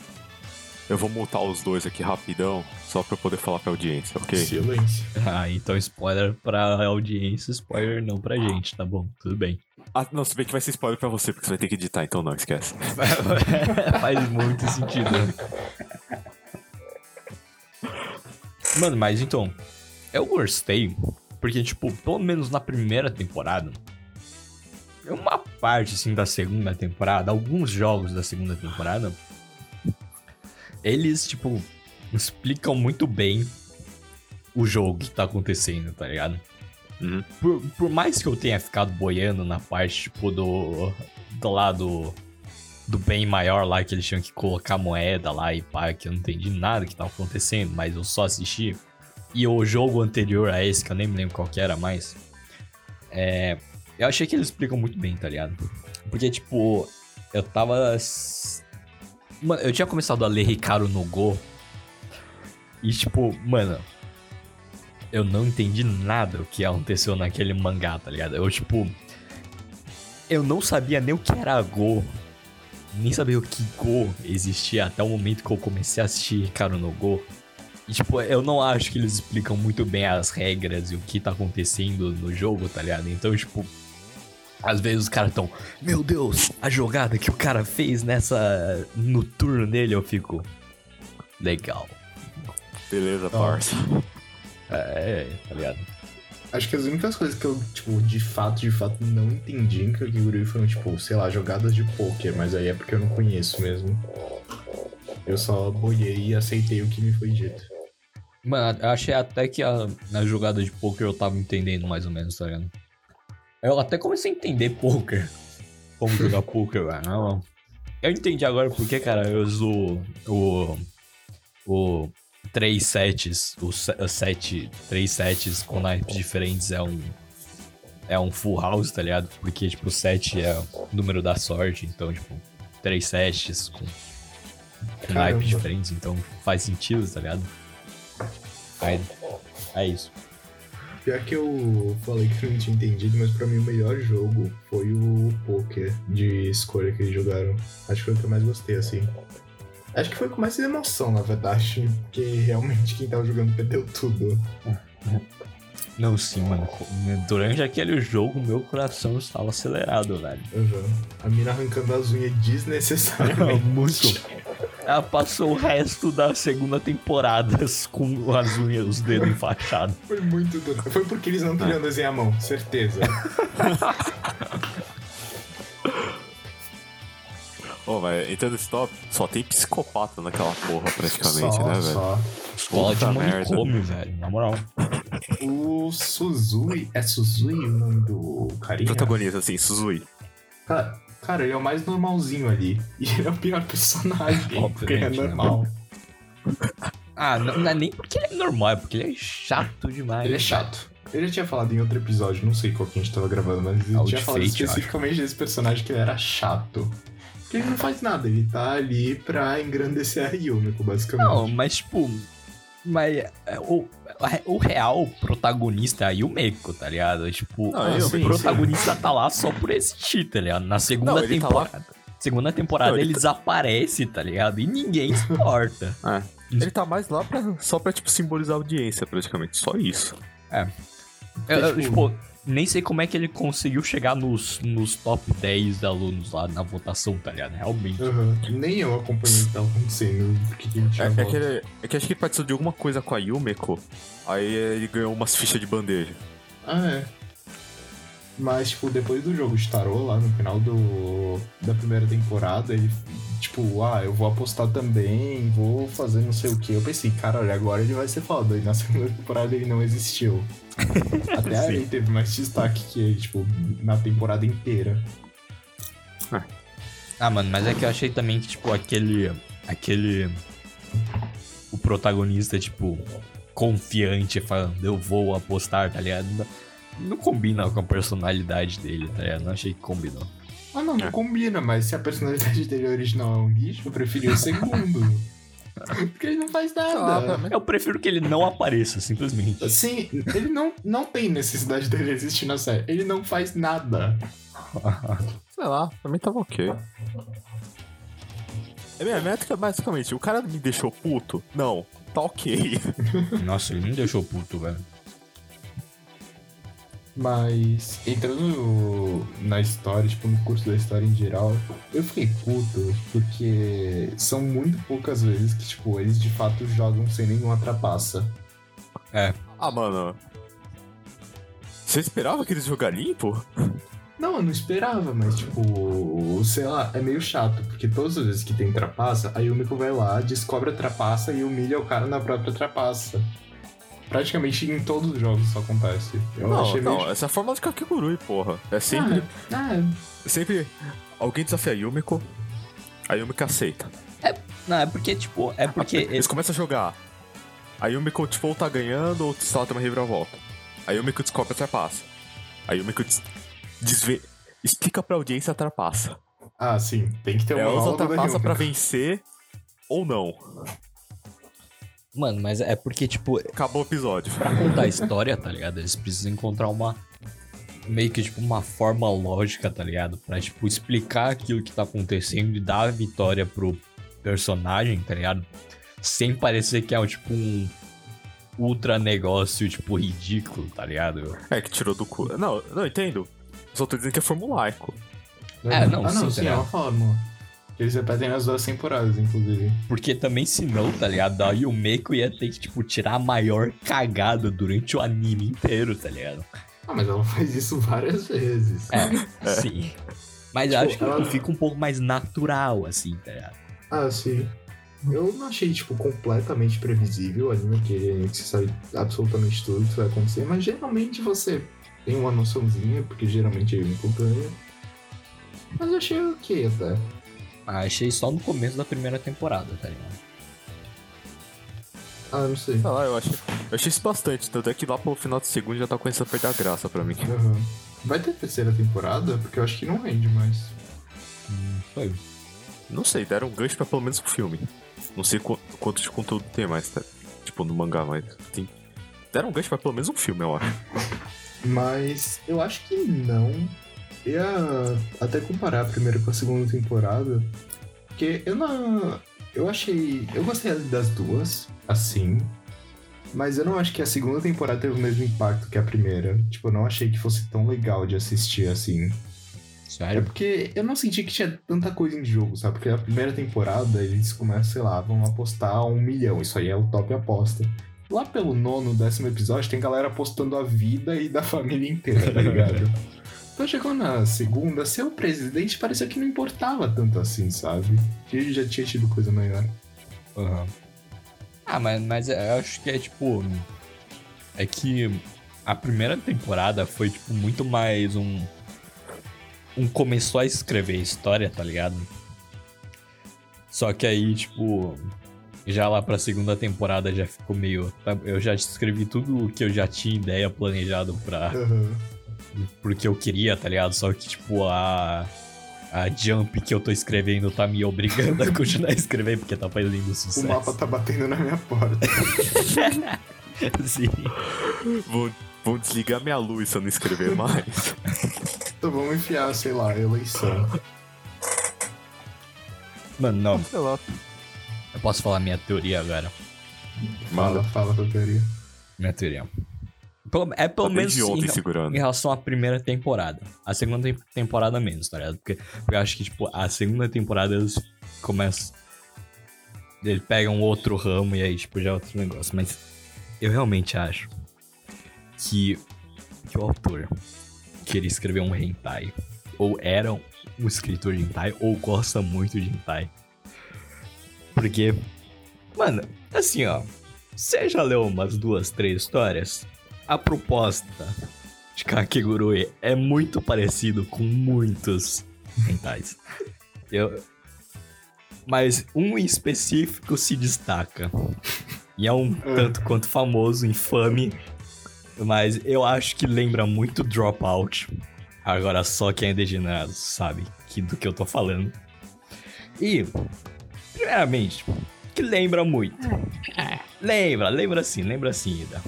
Eu vou mutar os dois aqui rapidão, só pra eu poder falar pra audiência, ok? Silêncio. Ah, então spoiler pra audiência, spoiler não pra gente, tá bom? Tudo bem. Ah, não, se bem que vai ser spoiler pra você, porque você vai ter que editar, então não, esquece. [LAUGHS] Faz muito sentido. né? Mano, mas então, eu gostei, porque, tipo, pelo menos na primeira temporada, uma parte, assim, da segunda temporada, alguns jogos da segunda temporada, eles, tipo, explicam muito bem o jogo que tá acontecendo, tá ligado? Uhum. Por, por mais que eu tenha ficado boiando na parte, tipo, do, do lado do bem maior lá, que eles tinham que colocar moeda lá e pá, que eu não entendi nada que tava acontecendo, mas eu só assisti. E o jogo anterior a esse, que eu nem me lembro qual que era mais, é, eu achei que eles explicam muito bem, tá ligado? Porque, tipo, eu tava. Mano, eu tinha começado a ler Ricardo no Go. E, tipo, mano, eu não entendi nada o que aconteceu naquele mangá, tá ligado? Eu, tipo. Eu não sabia nem o que era Go. Nem sabia o que Go existia até o momento que eu comecei a assistir Ricardo no Go. E, tipo, eu não acho que eles explicam muito bem as regras e o que tá acontecendo no jogo, tá ligado? Então, tipo. Às vezes os caras tão, meu Deus, a jogada que o cara fez nessa. no turno dele, eu fico. Legal. Beleza, parça. É, tá ligado? Acho que as únicas coisas que eu, tipo, de fato, de fato, não entendi em Kakegurui foram, tipo, sei lá, jogadas de poker, mas aí é porque eu não conheço mesmo. Eu só boiei e aceitei o que me foi dito. Mano, eu achei até que a, na jogada de poker eu tava entendendo mais ou menos, tá ligado? Eu até comecei a entender poker. Como jogar poker, velho. Eu entendi agora porque, cara, eu uso o. O. Três sets. O se- o sete. Três sets com naipes diferentes é um. é um full house, tá ligado? Porque, tipo, o 7 é o número da sorte, então, tipo, três sets com, com naipes diferentes, então faz sentido, tá ligado? Aí, é isso. Pior que eu falei que eu não tinha entendido, mas pra mim o melhor jogo foi o poker de escolha que eles jogaram. Acho que foi o que eu mais gostei, assim. Acho que foi com mais emoção, na verdade, porque realmente quem tava jogando perdeu tudo. Não, sim, mano. Durante aquele jogo, meu coração estava acelerado, velho. Uhum. A mina arrancando as unhas desnecessariamente. [LAUGHS] Muito. Ela passou o resto da segunda temporada [LAUGHS] com as unhas, os dedos enfaixados. Foi muito duro. Foi porque eles não queriam desenhar a mão, certeza. [LAUGHS] Ô, mas entrando nesse top, só tem psicopata naquela porra, praticamente, só, né, velho? só. Escola de Puta merda. manicômio, velho. Na moral. O Suzui. É Suzui o nome do carinha? Protagonista, assim, Suzui. Cara, cara, ele é o mais normalzinho ali. E ele é o pior personagem. [LAUGHS] porque ele é Obviamente, né, normal. Ah, não, não é nem porque ele é normal, é porque ele é chato demais. Ele é chato. Eu já tinha falado em outro episódio, não sei qual que a gente tava gravando, mas eu Ah, tinha falado Fate, especificamente desse personagem que ele era chato. Porque ele não faz nada, ele tá ali pra engrandecer a Yumiko, basicamente. Não, mas tipo. Mas é, o, o real protagonista é a Yumeko, tá ligado? Tipo, Não, o eu- sim, protagonista tá lá só por existir, tá ligado? Na segunda Não, tá temporada. Segunda temporada Não, ele ele desaparece, tá ligado? E ninguém se importa. [LAUGHS] É. Ele tá mais lá pra, só pra, tipo, simbolizar a audiência, praticamente. Só isso. Eu, eu, tipo- tipo, nem sei como é que ele conseguiu chegar nos, nos top 10 de alunos lá na votação, tá ligado? Realmente. Aham. Nem eu acompanhei o que tava acontecendo, É, é, que ele, é que acho que ele participou de alguma coisa com a Yumeko. Aí ele ganhou umas fichas de bandeja. Ah, é. Mas, tipo, depois do jogo de tarô, lá no final do, da primeira temporada, ele, tipo, ah, eu vou apostar também, vou fazer não sei o que. Eu pensei, cara, olha, agora ele vai ser foda. E na [LAUGHS] segunda temporada ele não existiu. Até Sim. aí teve mais destaque que tipo, na temporada inteira. Ah, mano, mas é que eu achei também que, tipo, aquele. Aquele. O protagonista, tipo, confiante, falando, eu vou apostar, tá ligado? Não, não combina com a personalidade dele, tá ligado? Não achei que combinou. Ah, não, não É. combina, mas se a personalidade dele original é um lixo, eu preferi o [LAUGHS] segundo. [LAUGHS] Porque ele não faz nada. Eu prefiro que ele não apareça, simplesmente. Sim, ele não, não tem necessidade dele existir na série. Ele não faz nada. [LAUGHS] Sei lá, pra mim tava ok. É minha métrica, basicamente, o cara me deixou puto? Não, tá ok. [LAUGHS] Nossa, ele me deixou puto, velho. Mas entrando na história, tipo, no curso da história em geral, eu fiquei puto porque são muito poucas vezes que, tipo, eles de fato jogam sem nenhuma trapaça. Ah, mano. Você esperava que eles jogar limpo? Não, eu não esperava, mas tipo, sei lá, é meio chato, porque todas as vezes que tem trapaça, a Yumiko vai lá, descobre a trapaça e humilha o cara na própria trapaça. Praticamente em todos os jogos isso acontece. Eu não, achei não, meio. essa é a forma de Kakegurui, porra. É sempre, Ah, ah, sempre alguém desafia a Yumiko, a Yumiko aceita. Não, é porque, tipo, é porque. [LAUGHS] Eles começam a jogar. A Yumiko, tipo, ou tá ganhando ou ela tem uma reviravolta. A Yumiko descobre a trapaça. A Yumiko des... desve- explica pra audiência a trapaça. ah, sim, tem que ter uma Ela usa a aula da trapaça Yumiko. pra vencer ou não. Mano, mas é porque, tipo, Acabou o episódio. pra contar a história, tá ligado? Eles precisam encontrar uma. Meio que, tipo, uma forma lógica, tá ligado? Pra, tipo, explicar aquilo que tá acontecendo e dar a vitória pro personagem, tá ligado? Sem parecer que é, tipo, um ultra negócio, tipo, ridículo, tá ligado? É, que tirou do cu. Não, não entendo. Só tô dizendo que é formulaico. É, não, ah, não, sim, sim, tá é uma fórmula. Eles repetem nas duas temporadas, inclusive. Porque também, se não, tá ligado? A Yumeko ia ter que, tipo, tirar a maior cagada durante o anime inteiro, tá ligado? Ah, mas ela [LAUGHS] faz isso várias vezes. É, sim. Mas eu Tipo, acho que ela- fica um pouco mais natural, assim, tá ligado? Ah, sim. Eu não achei, tipo, completamente previsível o anime, que você sabe absolutamente tudo que vai acontecer, mas geralmente você tem uma noçãozinha, porque geralmente eu me ganha. Mas eu achei ok até. Ah, achei só no começo da primeira temporada, tá ligado? Ah, não sei. Sei lá, eu achei, eu achei isso bastante. Tanto é que lá pro final do segundo já tá começando a perder a graça pra mim. Aham. Vai ter terceira temporada? Porque eu acho que não rende mais. Foi. Não sei, deram um gancho pra pelo menos um filme. Não sei qu- quanto de conteúdo tem mais, tá? Tipo, no mangá, mas tem. Deram um gancho pra pelo menos um filme, eu acho. Mas eu acho que não. Ia até comparar a primeira com a segunda temporada. Porque eu não. Eu achei. Eu gostei das duas, assim. Mas eu não acho que a segunda temporada teve o mesmo impacto que a primeira. Tipo, eu não achei que fosse tão legal de assistir assim. É Sério? porque eu não senti que tinha tanta coisa em jogo, sabe? Porque a primeira temporada eles começam, sei lá, vão apostar um milhão. Isso aí é o top aposta. Lá pelo nono, décimo episódio, tem galera apostando a vida e da [LAUGHS] família inteira, tá ligado? [LAUGHS] então chegou na segunda, ser o presidente parecia que não importava tanto assim, sabe? Que ele já tinha tido coisa maior. Aham. Ah, mas, mas eu acho que é tipo. É que a primeira temporada foi, tipo, muito mais um. Um começou a escrever história, tá ligado? Só que aí, tipo. Já lá pra segunda temporada já ficou meio. tá, Eu já escrevi tudo o que eu já tinha ideia planejado pra. Porque eu queria, tá ligado? Só que, tipo, a. A jump que eu tô escrevendo tá me obrigando a [LAUGHS] continuar escrevendo porque tá fazendo O sucesso. mapa tá batendo na minha porta. [LAUGHS] Sim. Vou, vou desligar minha luz se eu não escrever mais. então vamos enfiar, sei lá, eleição. Mano, não. Sei lá. Eu posso falar minha teoria agora. Fala, fala a teoria. Minha teoria. É pelo menos em, em relação à primeira temporada. A segunda tem- temporada menos, tá ligado? Porque eu acho que, tipo, a segunda temporada eles começam. Ele pega um outro ramo e aí, tipo, já é outro negócio. Mas eu realmente acho que, que o autor queria escrever um hentai. Ou era um escritor de hentai, ou gosta muito de hentai. Porque, mano, assim, ó. Você já leu umas duas, três histórias? A proposta de Kakegurui é muito parecido com muitos hentais. Eu... Mas um em específico se destaca. E é um tanto quanto famoso, infame. Mas eu acho que lembra muito Dropout. Agora só quem é degenerado sabe que, do que eu tô falando. E, primeiramente, que lembra muito. Lembra, lembra sim, lembra sim, Ida.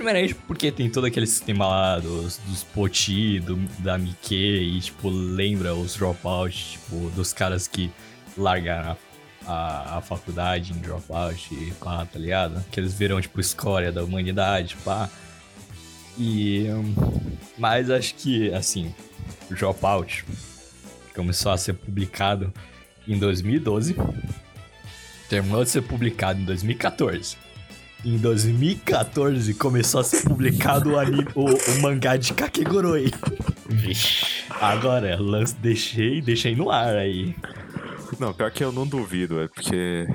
Primeiramente porque tem todo aquele sistema lá dos, dos poti, do, da Mike, e tipo, lembra os dropouts, tipo, dos caras que largaram a, a, a faculdade em dropout e pá, tá ligado? Que eles viram, tipo, escória da humanidade, pá. E. hum, Mas acho que, assim, o dropout começou a ser publicado em 2012. Terminou de ser publicado em 2014. Em 2014 começou a ser publicado o, anime, o, o mangá de Kakegurui. Vixe. Agora, lance, deixei, deixei no ar aí. Não, pior que eu não duvido, é porque.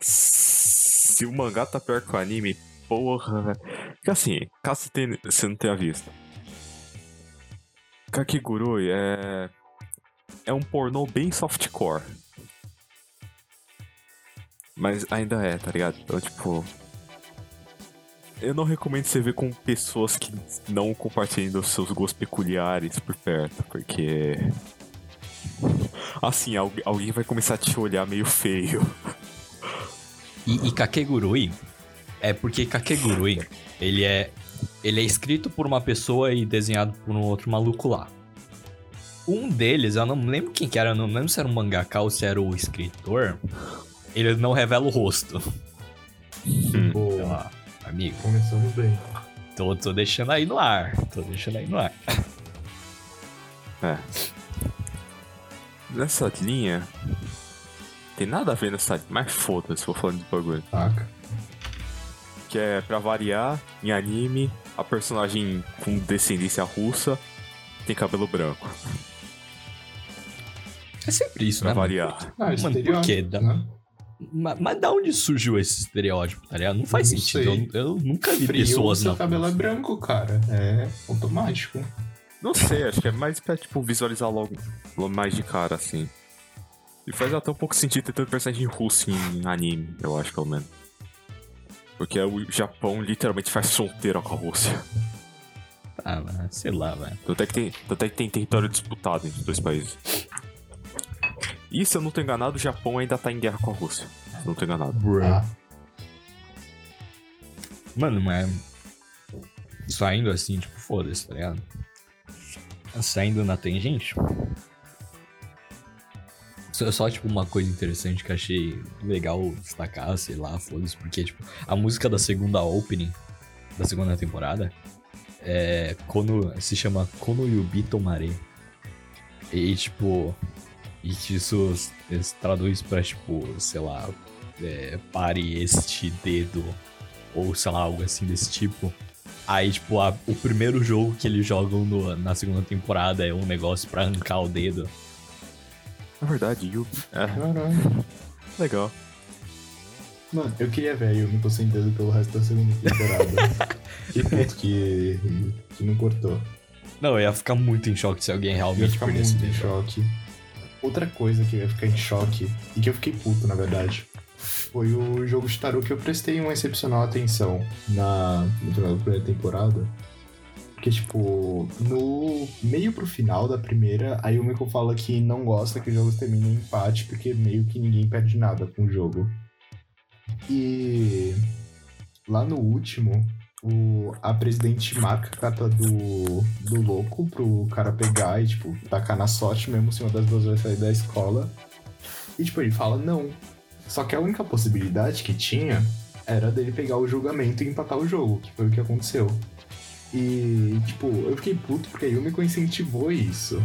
Se o mangá tá pior que o anime, porra. Porque assim, caso você tenha- você não tenha visto. Kakegurui é. É um pornô bem softcore. Mas ainda é, tá ligado? Então, tipo. Eu não recomendo você ver com pessoas que não compartilhem dos seus gostos peculiares por perto, porque. Assim, algu- alguém vai começar a te olhar meio feio. E, e Kakegurui é porque Kakegurui, ele é ele é escrito por uma pessoa e desenhado por um outro maluco lá. Um deles, eu não lembro quem que era, eu não lembro se era um mangaka ou se era o escritor. Ele não revela o rosto. Pô, Sei lá, amigo, começamos bem. tô, tô deixando aí no ar. Tô deixando aí no ar. É. Nessa linha. Tem nada a ver nessa linha, mas foda-se, vou falando de bagulho. Saca? Que é, pra variar, em anime, a personagem com descendência russa tem cabelo branco. É sempre isso, Pra né? variar. Ah, Mano, por quê? Né? Mas, mas da onde surgiu esse estereótipo, tá ligado? Não faz Não sentido. Eu, eu nunca vi Frio, pessoas seu na cabelo é branco, cara. É automático. Não sei, acho que é mais pra, tipo, visualizar logo, logo mais de cara, assim. E faz até um pouco sentido ter tanto personagem russo em anime, eu acho, pelo menos. Porque o Japão literalmente faz fronteira com a Rússia. Ah, mano, sei lá, velho. Tanto é que tem, tanto é que tem território disputado entre os dois países. E se eu não tô enganado, o Japão ainda tá em guerra com a Rússia. Se eu não tô enganado. Ah, Mano, mas. Saindo assim, tipo, foda-se, tá ligado? Saindo na tangente. Só, só, tipo, uma coisa interessante que eu achei legal destacar, sei lá, foda-se, porque, tipo, a música da segunda opening, da segunda temporada, é. Kono, se chama Kono Yubi Tomare. E, tipo. E que isso eles traduz pra, tipo, sei lá, é, pare este dedo ou sei lá, algo assim desse tipo. Aí, tipo, a- o primeiro jogo que eles jogam no- na segunda temporada é um negócio pra arrancar o dedo. Na verdade, Yubi. É, caralho. legal. Mano, eu queria ver a Yumi com sem dedo pelo resto da segunda temporada. [LAUGHS] que puto que, que não cortou. Não, eu ia ficar muito em choque se alguém Eu ia realmente ficar perdesse muito em dedo. choque. Outra coisa que eu ia ficar em choque, e que eu fiquei puto, na verdade, foi o jogo de tarô que eu prestei uma excepcional atenção na, no da primeira temporada. Porque, tipo, no meio pro final da primeira, a Yumiko fala que não gosta que os jogos terminem em empate, porque meio que ninguém perde nada com o jogo. E lá no último, o, a presidente marca a carta do, do louco pro cara pegar e, tipo, tacar na sorte mesmo se uma das duas vai sair da escola. E, tipo, ele fala não. Só que a única possibilidade que tinha era dele pegar o julgamento e empatar o jogo, que foi o que aconteceu. E, tipo, eu fiquei puto porque a Yumiko incentivou isso.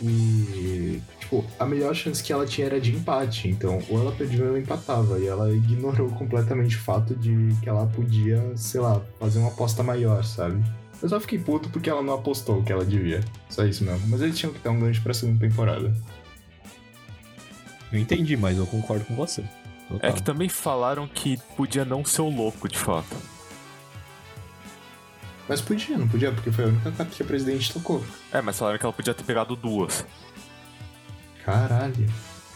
E, tipo, a melhor chance que ela tinha era de empate. Então, ou ela perdia ou ela empatava. E ela ignorou completamente o fato de que ela podia, sei lá, fazer uma aposta maior, sabe? Eu só fiquei puto porque ela não apostou o que ela devia. Só isso mesmo. Mas eles tinham que dar um gancho pra segunda temporada. Eu entendi, mas eu concordo com você. Total. É que também falaram que podia não ser o louco, de fato. Mas podia, não podia, porque foi a única carta que a presidente tocou. É, mas falaram que ela podia ter pegado duas. Caralho.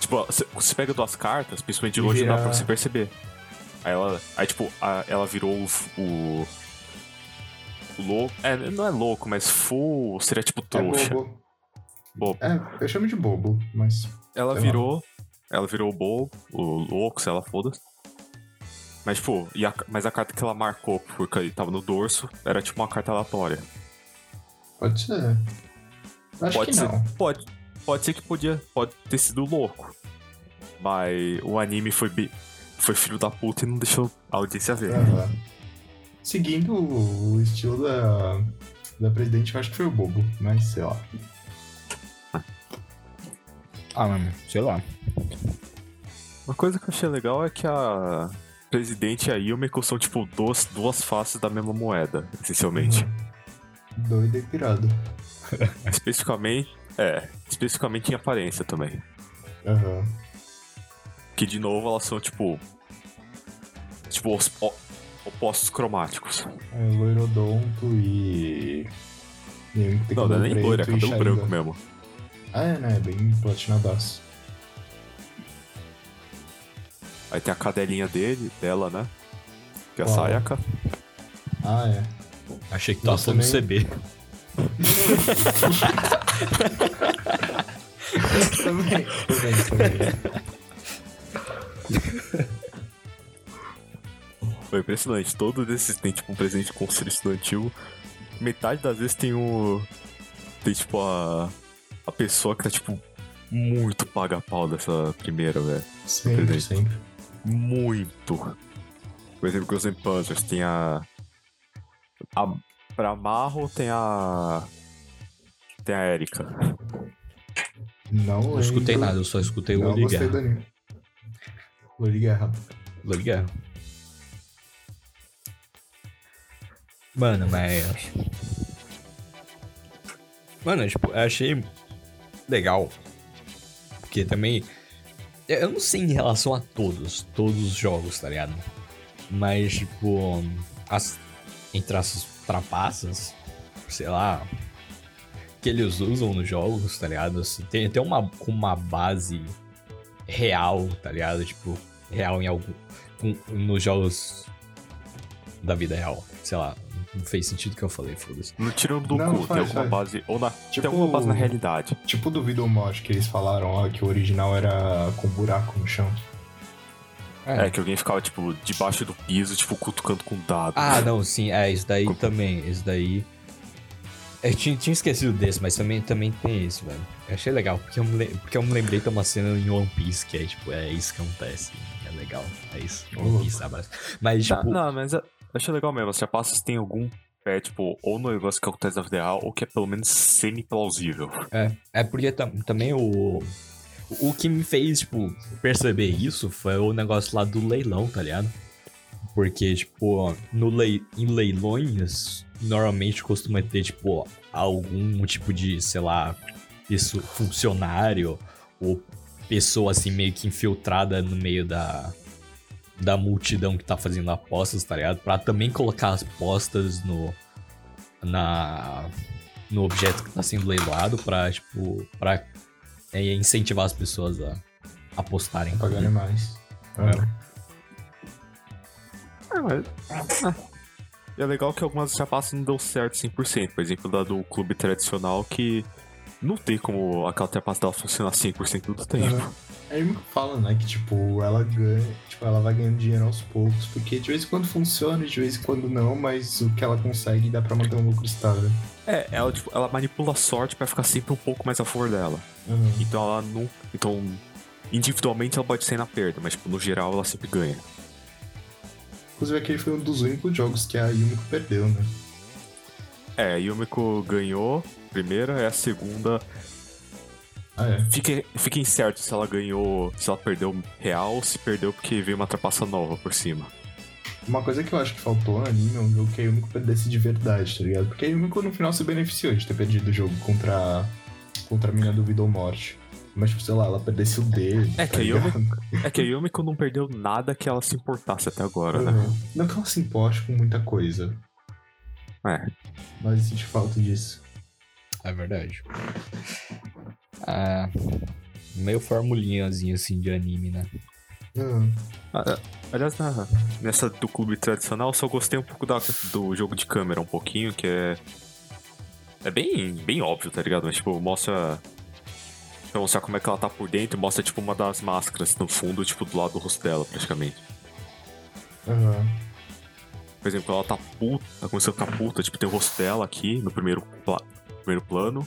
Tipo, você pega duas cartas, principalmente de longe, não dá pra você perceber. Aí ela. Aí, tipo, a- ela virou o. o louco. É, não é louco, mas full seria tipo trouxa. É bobo. Bobo. É, eu chamo de bobo, mas. Ela sei lá. virou. Ela virou o bobo, o louco, sei lá, foda-se. Mas, tipo, e a- mas a carta que ela marcou, porque tava no dorso, era tipo uma carta aleatória. Pode ser. Acho pode que ser. não. Pode. Pode ser que podia. Pode ter sido louco. Mas o anime foi, bi- foi filho da puta e não deixou a audiência ver. Aham. Seguindo o estilo da, da presidente, eu acho que foi o bobo, mas sei lá. Ah, mano, sei lá. Uma coisa que eu achei legal é que a presidente e a Yumiko são, tipo, duas, duas faces da mesma moeda, essencialmente. Uhum. Doido e pirado. Especificamente. É, especificamente em aparência também. Aham. Que de novo elas são, tipo. Tipo, os opostos cromáticos. É, loirodonto e. que tem Não, não é nem loiro, é cabelo branco mesmo. Ah, é, né? Bem platinadaço. Aí tem a cadelinha dele, dela, né? Que é a? Sayaka. Ah, é. Achei que tava falando nem- CB. Também. Foi impressionante. Todos esses tem, tipo, um presente conselho estudantil. Metade das vezes tem o. Tem, tipo, a. A pessoa que tá, tipo, muito paga-pau dessa primeira, velho. Sempre, Presente. sempre. Muito. Por exemplo, Ghost and Panzers tem a. A. Pra Marro tem a. Tem a Erika. Não, Não escutei nada, eu só escutei o Não Loli Guerra. Loli Guerra. Loli Guerra. Mano, mas. Mano, tipo, eu achei legal. Porque também. Eu eu não sei em relação a todos, todos os jogos, tá ligado? Mas, tipo, as, entre as trapaças, sei lá, que eles usam nos jogos, tá ligado? Assim, Tem, tem uma, com uma base real, tá ligado? Tipo, real em algum. com- nos jogos da vida real. Sei lá, não fez sentido o que eu falei, foda-se. No tirando do Não, cu, faz, tem alguma faz. base. Ou na, Tipo- tem alguma base na realidade. Tipo do Videomod que eles falaram, ó, que o original era com buraco no chão. É. que alguém ficava, tipo, debaixo do piso, tipo, cutucando com dado. Ah, não, sim, é, isso daí também, isso daí... Eu tinha, tinha esquecido desse, mas também, também tem isso, velho. Eu achei legal, porque eu, me, porque eu me lembrei de uma cena em One Piece que é, tipo, é isso que acontece. É legal, é isso. One Piece, abraço. Mas, Tá, tipo... não, mas eu achei legal mesmo. As trapaças tem algum pé, tipo, ou no negócio que acontece na vida real, ou que é pelo menos semi-plausível. É, é porque tam- também o. O que me fez, tipo, perceber isso foi o negócio lá do leilão, tá ligado? Porque, tipo, no lei, em leilões, normalmente costuma ter, tipo, algum tipo de, sei lá, isso, funcionário ou pessoa assim meio que infiltrada no meio da, da multidão que tá fazendo apostas, tá ligado? Pra também colocar as apostas no. Na. No objeto que tá sendo leiloado pra, tipo, pra é, incentivar as pessoas a apostarem. Pagarem mais. É. É, mas. E é legal que algumas trapaças não deu certo 100%. Por exemplo, da do clube tradicional, que não tem como aquela trapaça dela funcionar 100% do tempo. Aham. Aí me fala, né, que tipo, ela ganha, tipo, ela vai ganhando dinheiro aos poucos, porque de vez em quando funciona, de vez em quando não, mas o que ela consegue dá pra manter um lucro estável. É, ela, tipo, ela manipula a sorte pra ficar sempre um pouco mais a favor dela. Uhum. Então ela não. Então, individualmente ela pode sair na perda, mas tipo, no geral ela sempre ganha. Inclusive aquele foi um dos únicos jogos que a Yumiko perdeu, né? É, a Yumiko ganhou, primeira, é a segunda. Ah, é. Fica, fica incerto se ela ganhou, se ela perdeu real ou se perdeu porque veio uma trapaça nova por cima. Uma coisa que eu acho que faltou no anime é um jogo que a Yumiko perdesse de verdade, tá ligado? Porque a Yumiko no final se beneficiou de ter perdido o jogo contra, contra a mina do Vida ou Morte. Mas, tipo, sei lá, ela perdesse o dedo. É tá que a? Yumiko, é que a Yumiko não perdeu nada que ela se importasse até agora, né? Uhum. Não que ela se importe com muita coisa, É. mas senti falta disso. É verdade. Ah, meio formulinhazinha assim de anime, né? Uhum. Ah. Aliás, na- nessa do clube tradicional, eu só gostei um pouco da- do jogo de câmera, um pouquinho, que é. É bem, bem óbvio, tá ligado? Mas, tipo, mostra. Pra mostrar como é que ela tá por dentro, mostra, tipo, uma das máscaras no fundo, tipo, do lado do rosto dela, praticamente. Uhum. Por exemplo, ela tá puta, tá começando a ficar puta, tipo, tem o rosto dela aqui no primeiro, pla- primeiro plano.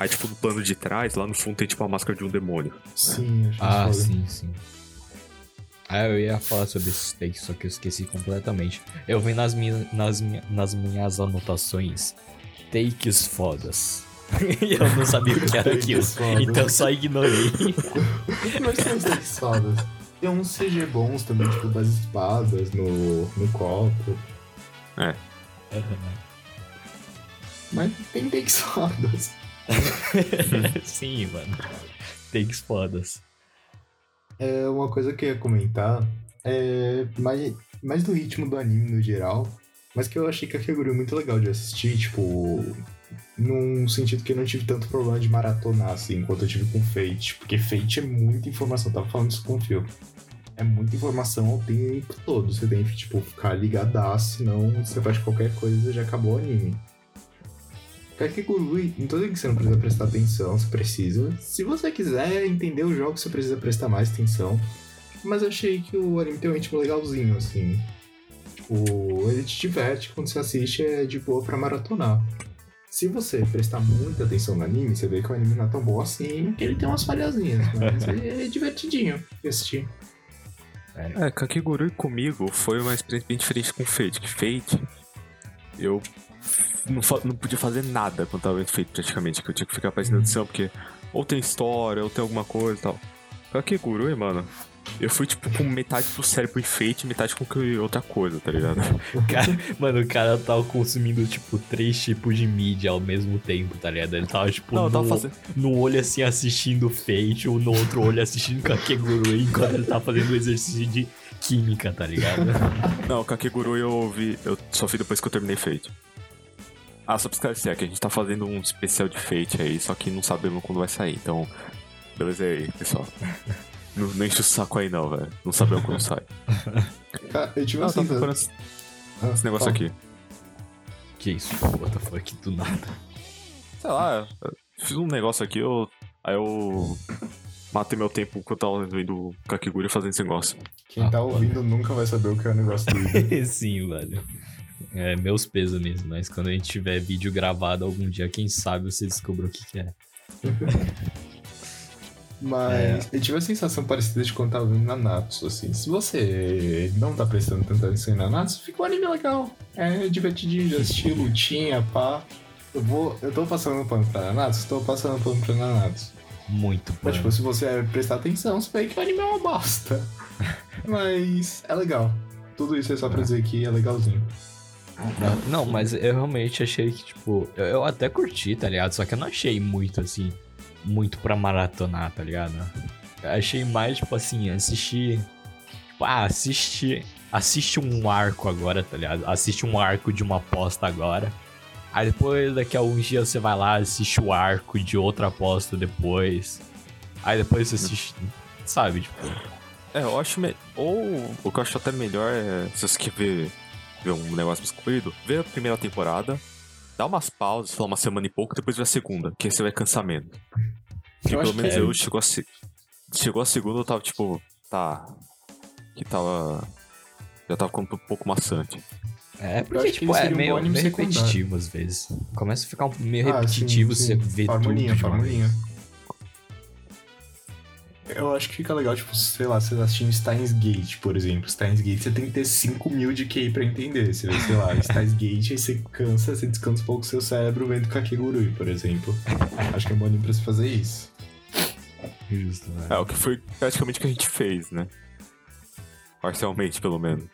Aí, tipo, no plano de trás, lá no fundo tem, tipo, a máscara de um demônio. Sim, acho Ah, foda. sim, sim. Ah, eu ia falar sobre esses takes, só que eu esqueci completamente. Eu vi nas minhas, nas, minha- nas minhas anotações takes fodas. [LAUGHS] e eu não sabia o que era aquilo. fodas. Então eu só ignorei. [LAUGHS] Mas tem uns takes fodas. Tem uns CG bons também, tipo, das espadas no, no copo. Mas tem takes fodas. [LAUGHS] sim, mano. Takes fodas. É uma coisa que eu ia comentar é mais, mais do ritmo do anime no geral, mas que eu achei que a Kaguru é muito legal de assistir, tipo, num sentido que eu não tive tanto problema de maratonar, assim, enquanto eu tive com Fate, porque Fate é muita informação, eu tava falando isso com o Phil. É muita informação o tempo todo, você tem que, tipo, ficar ligadaço, senão você faz qualquer coisa e já acabou o anime. Kakegurui, não tô dizendo que você não precisa prestar atenção, você precisa. Se você quiser entender o jogo, você precisa prestar mais atenção. Mas eu achei que o anime tem um ritmo legalzinho, assim. Tipo, ele te diverte quando você assiste, é de boa pra maratonar. Se você prestar muita atenção no anime, você vê que o anime não é tão bom assim, que ele tem umas falhazinhas, mas [LAUGHS] é divertidinho de assistir. É, Kakegurui comigo foi uma experiência bem diferente com Fate. Fate, eu não, não podia fazer nada quando tava Fate praticamente, que eu tinha que ficar prestando Uhum. atenção, porque ou tem história, ou tem alguma coisa e tal. Kakegurui, mano, eu fui tipo com metade do cérebro em Fate e metade com que- outra coisa, tá ligado? O [LAUGHS] cara, mano, o cara tava consumindo, tipo, três tipos de mídia ao mesmo tempo, tá ligado? Ele tava, tipo, Não, no, tava fazendo. no olho assim assistindo Fate, ou no outro olho assistindo Kakegurui, [LAUGHS] enquanto ele tava fazendo exercício de química, tá ligado? Não, Kakegurui eu vi. Eu só vi depois que eu terminei Fate. Ah, só pra esclarecer, que a gente tá fazendo um especial de Fate aí, só que não sabemos quando vai sair, então. Beleza aí, pessoal. [LAUGHS] Não, não enche o saco aí não, velho. Não sabemos quando sai. Cara, [LAUGHS] eu tive Ah, assim. tá procurando esse Ah, esse negócio fala. aqui. Que isso? What the fuck, do nada. Sei lá, eu fiz um negócio aqui, eu. Aí eu. Matei meu tempo enquanto eu tava vendo o Kakiguri fazendo esse negócio. Quem tá ouvindo nunca vai saber o que é o negócio dele. [LAUGHS] Sim, velho. É, meus pesos mesmo, mas quando a gente tiver vídeo gravado algum dia, quem sabe você descobriu o que, que é. [LAUGHS] Mas eu tive a sensação parecida de quando tava vendo Nanatsu, assim. Se você não tá prestando tanta atenção em Nanatsu, fica um anime legal. É divertidinho de assistir, lutinha, pá. Eu vou. Eu tô passando pano pra Nanatsu? Tô passando pano pra Nanatsu. Muito bom. Mas, tipo, se você prestar atenção, você vê que o anime é uma bosta. [LAUGHS] Mas é legal. Tudo isso é só pra dizer que é legalzinho. Não, mas eu realmente achei que, tipo, eu, eu até curti, tá ligado? Só que eu não achei muito, assim, muito pra maratonar, tá ligado? Eu achei mais, tipo assim, assistir. Tipo, ah, assiste. Assiste um arco agora, tá ligado? Assiste um arco de uma aposta agora. Aí depois, daqui a alguns dias, você vai lá, assiste o arco de outra aposta depois. Aí depois você assiste. Sabe, tipo. É, eu acho. Me... Ou o que eu acho até melhor é. Se você quer ver, ver um negócio mais corrido, vê a primeira temporada, dá umas pausas, fala uma semana e pouco, depois vê a segunda, que aí você vai cansar menos. Porque Eu pelo menos que é. eu chegou a, se... chegou a segunda, eu tava tipo. Tá. Que tava. Já tava ficando um pouco maçante. É, porque, que tipo, é seria um meio, meio repetitivo às vezes. Começa a ficar meio Ah, sim, repetitivo sim. você ver Formulinha, tudo de uma formulinha. Eu acho que fica legal, tipo, sei lá, você assistindo Steins Gate, por exemplo. Steins Gate você tem que ter 5 mil de QI pra entender. Você vê, sei lá, [LAUGHS] Steins Gate, aí você cansa, você descansa um pouco o seu cérebro vendo Kakegurui, por exemplo. Acho que é um bom anime pra você fazer isso. Justo, velho. É, o que foi praticamente o que a gente fez, né? Parcialmente, pelo menos.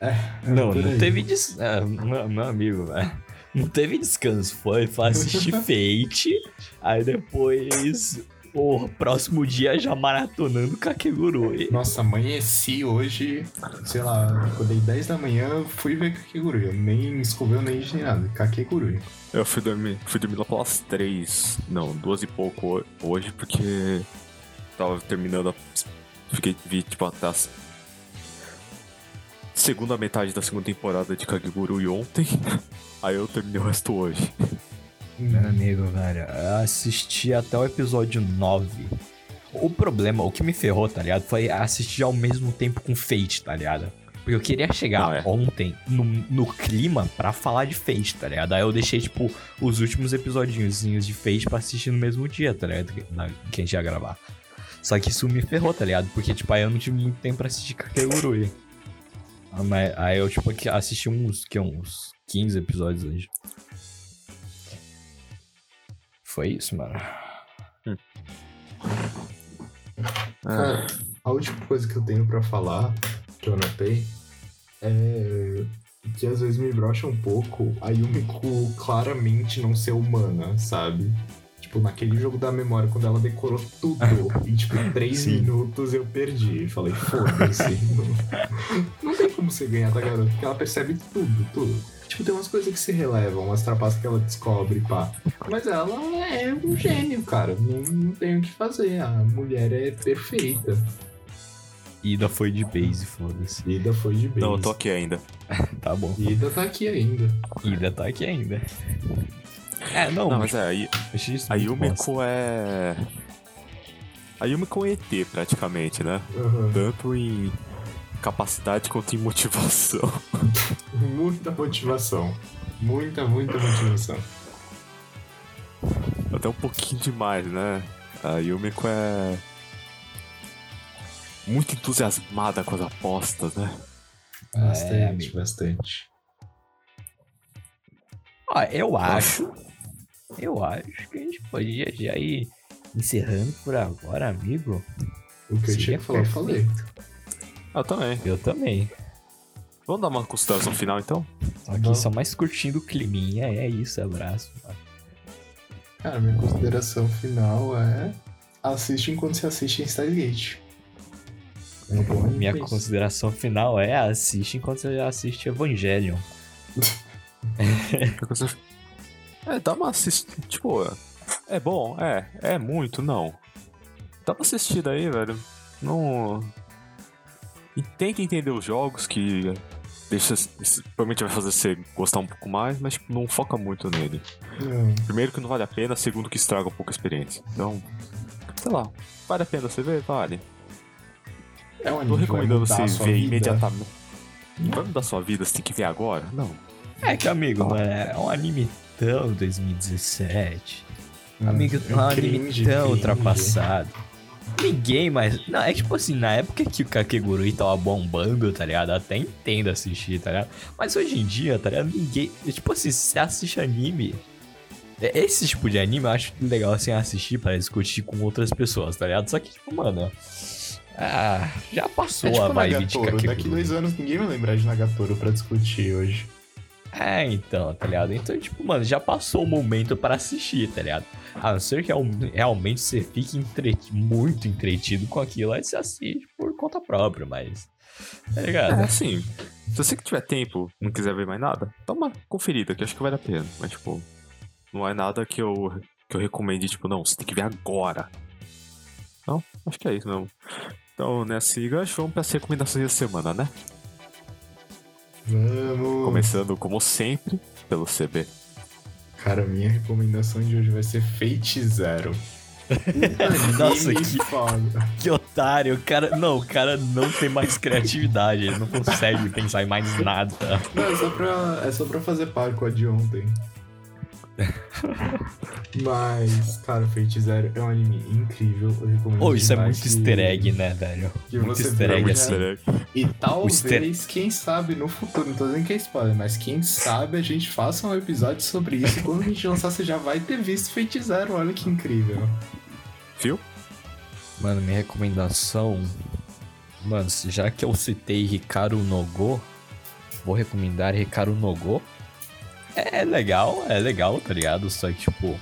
Não, por não aí. teve des... é, meu, meu amigo, velho. Não teve descanso. Foi, foi assistir [LAUGHS] Fate. aí depois, o próximo dia já maratonando Kakegurui. Nossa, amanheci hoje, sei lá, acordei 10 da manhã, fui ver Kakegurui. Eu nem escoveu nem nem nada. Kakegurui. Eu fui dormir, fui dormir lá pelas três, não, duas e pouco ho- hoje, porque tava terminando a. Fiquei, vi, tipo, até a segunda metade da segunda temporada de Kagegurui ontem. [LAUGHS] Aí eu terminei o resto hoje. Meu amigo, velho, eu assisti até o episódio 9. O problema, o que me ferrou, tá ligado? Foi assistir ao mesmo tempo com Fate, tá ligado? Porque eu queria chegar Não, é. ontem no, no clima pra falar de Fate, tá ligado? Aí eu deixei, tipo, os últimos episodinhos de Fate pra assistir no mesmo dia, tá ligado? Que, na- que a gente ia gravar. Só que isso me ferrou, tá ligado? Porque, tipo, aí eu não tive muito tempo pra assistir Kakegurui. Ah, mas- Aí eu, tipo, assisti uns, que, uns 15 episódios hoje. Foi isso, mano. Cara, a última coisa que eu tenho pra falar, que eu anotei, é que às vezes me brocha um pouco a Yumiko claramente não ser humana, sabe? Tipo, naquele jogo da memória, quando ela decorou tudo, [LAUGHS] em tipo, três Sim. minutos eu perdi. Falei, foda-se. [LAUGHS] não, não tem como você ganhar da garota, porque ela percebe tudo, tudo. Tipo, tem umas coisas que se relevam, umas trapaças que ela descobre, pá. Mas ela é um gênio, cara. Não, não tem o que fazer. A mulher é perfeita. Ida foi de base, foda-se. Ida foi de bem. Não, eu tô aqui ainda. [LAUGHS] Tá bom. Ida tá aqui ainda. Ida tá aqui ainda. É, não, Não, mas mas é, aí, a. Yumiko é. A Yumiko é ET, praticamente, né? Aham. Tanto em capacidade quanto em motivação. [LAUGHS] Muita motivação. Muita, muita motivação. Até um pouquinho demais, né? A Yumiko é. Muito entusiasmada com as apostas, né? Bastante, É, bastante. Ó, eu acho. Eu acho que a gente podia já ir encerrando por agora, amigo. O que eu tinha que falar, eu falei. Eu também. Eu também. Vamos dar uma consideração final, então? Aqui Vamos. só mais curtindo o climinha. É isso, abraço. mano. Cara, minha consideração final é. Assiste enquanto você assiste em Stargate. É bom anime Minha isso. consideração final é assiste enquanto você assiste Evangelion. [LAUGHS] É, dá uma assistida. Tipo, é bom? É. É muito? Não. Dá uma assistida aí, velho. Não. E tenta entender os jogos que deixa. isso Provavelmente vai fazer você gostar um pouco mais, mas tipo, não foca muito nele. Não. Primeiro que não vale a pena, segundo que estraga um pouco a experiência. Então, sei lá, vale a pena você ver? Vale. É um Tô recomendando você sua ver vida. imediatamente. Vai mudar sua vida, você tem que ver agora? Não. É que, amigo, mano, é um anime tão 2017. Hum, Amigo, é um um anime cringe, tão cringe. ultrapassado. Ninguém mais. Não, é tipo assim, na época que o Kakegurui tava bombando, tá ligado? Eu até entendo assistir, tá ligado? Mas hoje em dia, tá ligado? Ninguém. Tipo assim, se você assiste anime. é- Esse tipo de anime eu acho legal assim assistir pra discutir com outras pessoas, tá ligado? Só que, tipo, mano. Ah, já passou É tipo a vibe de Nagatoro. Daqui Kakegurui. dois anos ninguém vai lembrar de Nagatoro pra discutir hoje. É, então, tá ligado? Então, tipo, mano, já passou o momento para assistir, tá ligado? A não ser que real- realmente você fique entre- muito entretido com aquilo, aí você assiste por conta própria, mas. Tá É ligado? assim, se você que tiver tempo não quiser ver mais nada, dá uma conferida, que acho que vale a pena. Mas, tipo, não é nada que eu, que eu recomende, tipo, não, você tem que ver agora. Não, acho que é isso mesmo. Então, nessa gancho, vamos para as recomendações da semana, né? Vamos. Começando, como sempre, pelo CB. Cara, minha recomendação de hoje vai ser Fate Zero. [LAUGHS] Nossa, que- foda. Que otário, o cara. Não, o cara não tem mais criatividade, ele não consegue pensar em mais nada. Não, é só pra, é só pra fazer par com a de ontem. [LAUGHS] Mas, cara, Fate Zero é um anime incrível. Eu recomendo Ô, isso é muito que- easter egg, né, velho? que muito você easter egg assim. E talvez, easter- quem sabe, no futuro, não tô dizendo que é spoiler, mas quem sabe a gente faça um episódio sobre isso. E quando a gente lançar, você já vai ter visto Fate Zero. Olha que incrível. Viu? Mano, minha recomendação. Mano, já que eu citei Hikaru Nogo, vou recomendar Hikaru Nogo. É legal, é legal, tá ligado? Só que, tipo,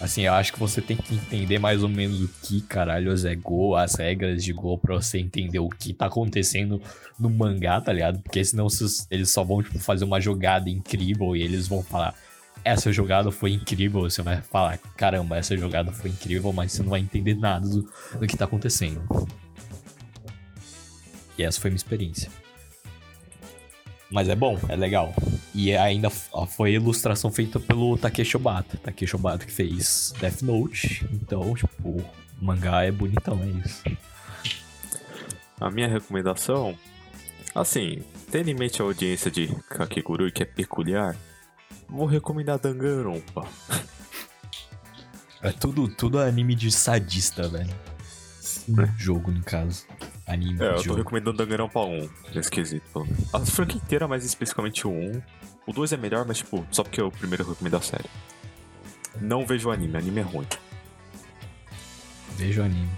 assim, eu acho que você tem que entender mais ou menos o que caralhos é Go, as regras de Go, pra você entender o que tá acontecendo no mangá, tá ligado? Porque senão eles só vão, tipo, fazer uma jogada incrível e eles vão falar. Essa jogada foi incrível, você vai falar, caramba, essa jogada foi incrível, mas você não vai entender nada do, do que tá acontecendo. E essa foi minha experiência. Mas é bom, é legal. E ainda f- foi ilustração feita pelo Takeshi Obata. Takeshi Obata que fez Death Note. Então, tipo, o mangá é bonitão, é isso. A minha recomendação, assim, tendo em mente a audiência de Kakegurui, que é peculiar, vou recomendar Danganronpa. É tudo, tudo anime de sadista, velho. Jogo, no caso. Anime É, eu tô recomendando Danganronpa 1, nesse quesito. A franquia inteira, mas especificamente o 1. O 2 é melhor, mas tipo, só porque é o primeiro eu recomendo a série. Não vejo o anime, anime é ruim. Vejo anime.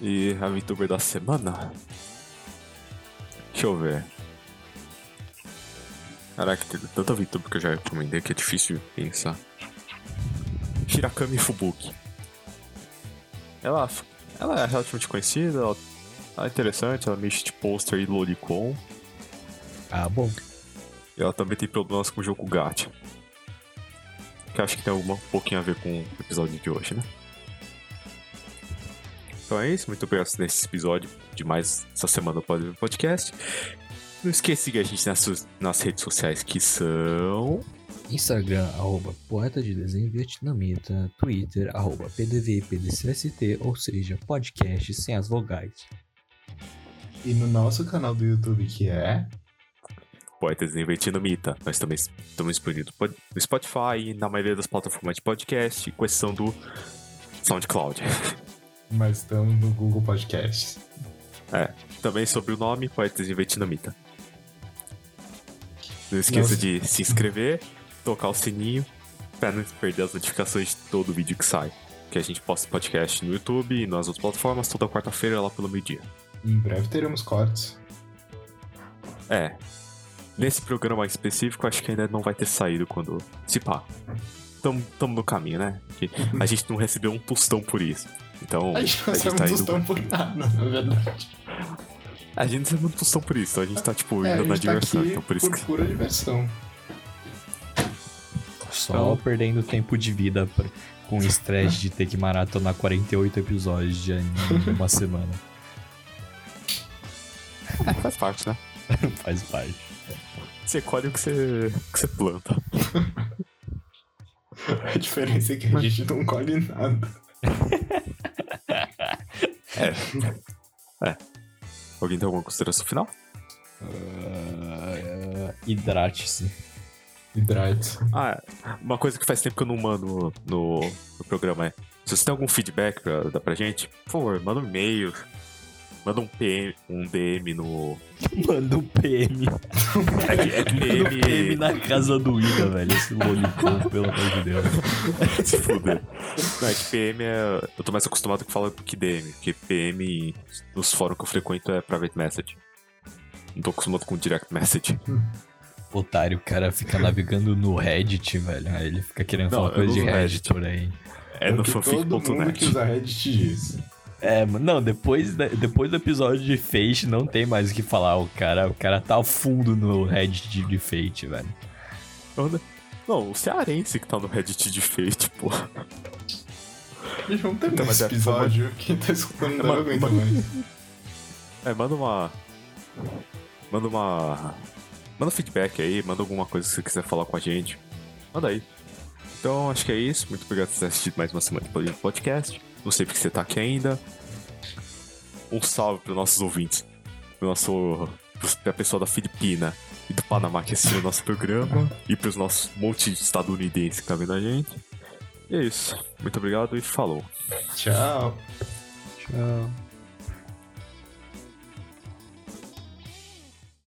E a VTuber da semana? Deixa eu ver. Caraca, tem tanta VTuber que eu já recomendei que é difícil pensar. Shirakami Fubuki. Ela, ela é relativamente conhecida, ela, é interessante, ela mexe de pôster e lolicon. Ah, bom. E ela também tem problemas com o jogo Gacha. Que acho que tem alguma, um pouquinho a ver com o episódio de hoje, né? Então é isso, muito obrigado nesse episódio de mais essa semana do podcast. Não esqueça de seguir a gente nas, nas redes sociais que são. Instagram, arroba poeta de desenho vietnamita, Twitter, arroba PDV, PDCST, ou seja, podcast sem as vogais. E no nosso canal do YouTube, que é. Poetas Invertindo Mita. Nós também estamos disponíveis no Spotify e na maioria das plataformas de podcast, com exceção do SoundCloud. [LAUGHS] Mas estamos no Google Podcasts. É, também sobre o nome, Poetas Invertindo Mita. Não esqueça Nossa. de se inscrever, tocar o sininho, para não perder as notificações de todo vídeo que sai. Que a gente posta podcast no YouTube e nas outras plataformas toda quarta-feira lá pelo meio-dia. Em breve teremos cortes. É. Nesse programa específico, acho que ainda não vai ter saído quando. Se pá. Tamo, tamo no caminho, né? Que a gente não recebeu um tostão por isso. Então. A gente não sabe tá um indo- tostão por nada, na verdade. A gente não recebeu um tostão por isso. Então a gente tá, tipo, É, indo na tá diversão. então por isso por que. pura diversão. Só Então- perdendo tempo de vida pra- com o estresse de ter que maratonar 48 episódios de anime em uma [LAUGHS] semana. É, faz parte, né? [LAUGHS] Faz parte. Você colhe o que você, que você planta. A diferença é que a gente não colhe nada. [LAUGHS] Alguém tem alguma consideração final? Ah, Hidrate-se. Hidrate. Ah, uma coisa que faz tempo que eu não mando no, no programa é: se você tem algum feedback pra dar pra gente, por favor, manda um e-mail, manda um PM, um DM no. Manda um PM. É que, é que Manda um PM na casa do Ida, velho. Esse lollipop, pelo amor de Deus. se fuder. Não, é que PM é. Eu tô mais acostumado com falar do que DM, porque PM nos fóruns que eu frequento é private message. Não tô acostumado com direct message. Otário, o cara fica navegando no Reddit, velho. Aí ele fica querendo Não, falar eu coisa de Reddit Reddit. por aí. É no o que todo mundo que fanfic.net. usa Reddit diz. É, mano, não, depois, depois do episódio de Fate não tem mais o que falar. O cara, o cara tá a fundo no Reddit de, de Fate, velho. Não, o cearense que tá no Reddit de Fate, pô. Gente, vamos terminar Então, esse é, episódio. Quem tá escutando não aguenta mais. É, manda uma. Manda uma. Manda feedback aí, manda alguma coisa que você quiser falar com a gente. Manda aí. Então, acho que é isso. Muito obrigado por ter assistido mais uma semana de podcast. Não sei porque você tá aqui ainda. Um salve pros nossos ouvintes. Pro nosso. pra pessoa da Filipina e do Panamá que assistiu o nosso programa. E pros nossos monte de estadunidenses que tá vendo a gente. E é isso. Muito obrigado e falou. Tchau. Tchau.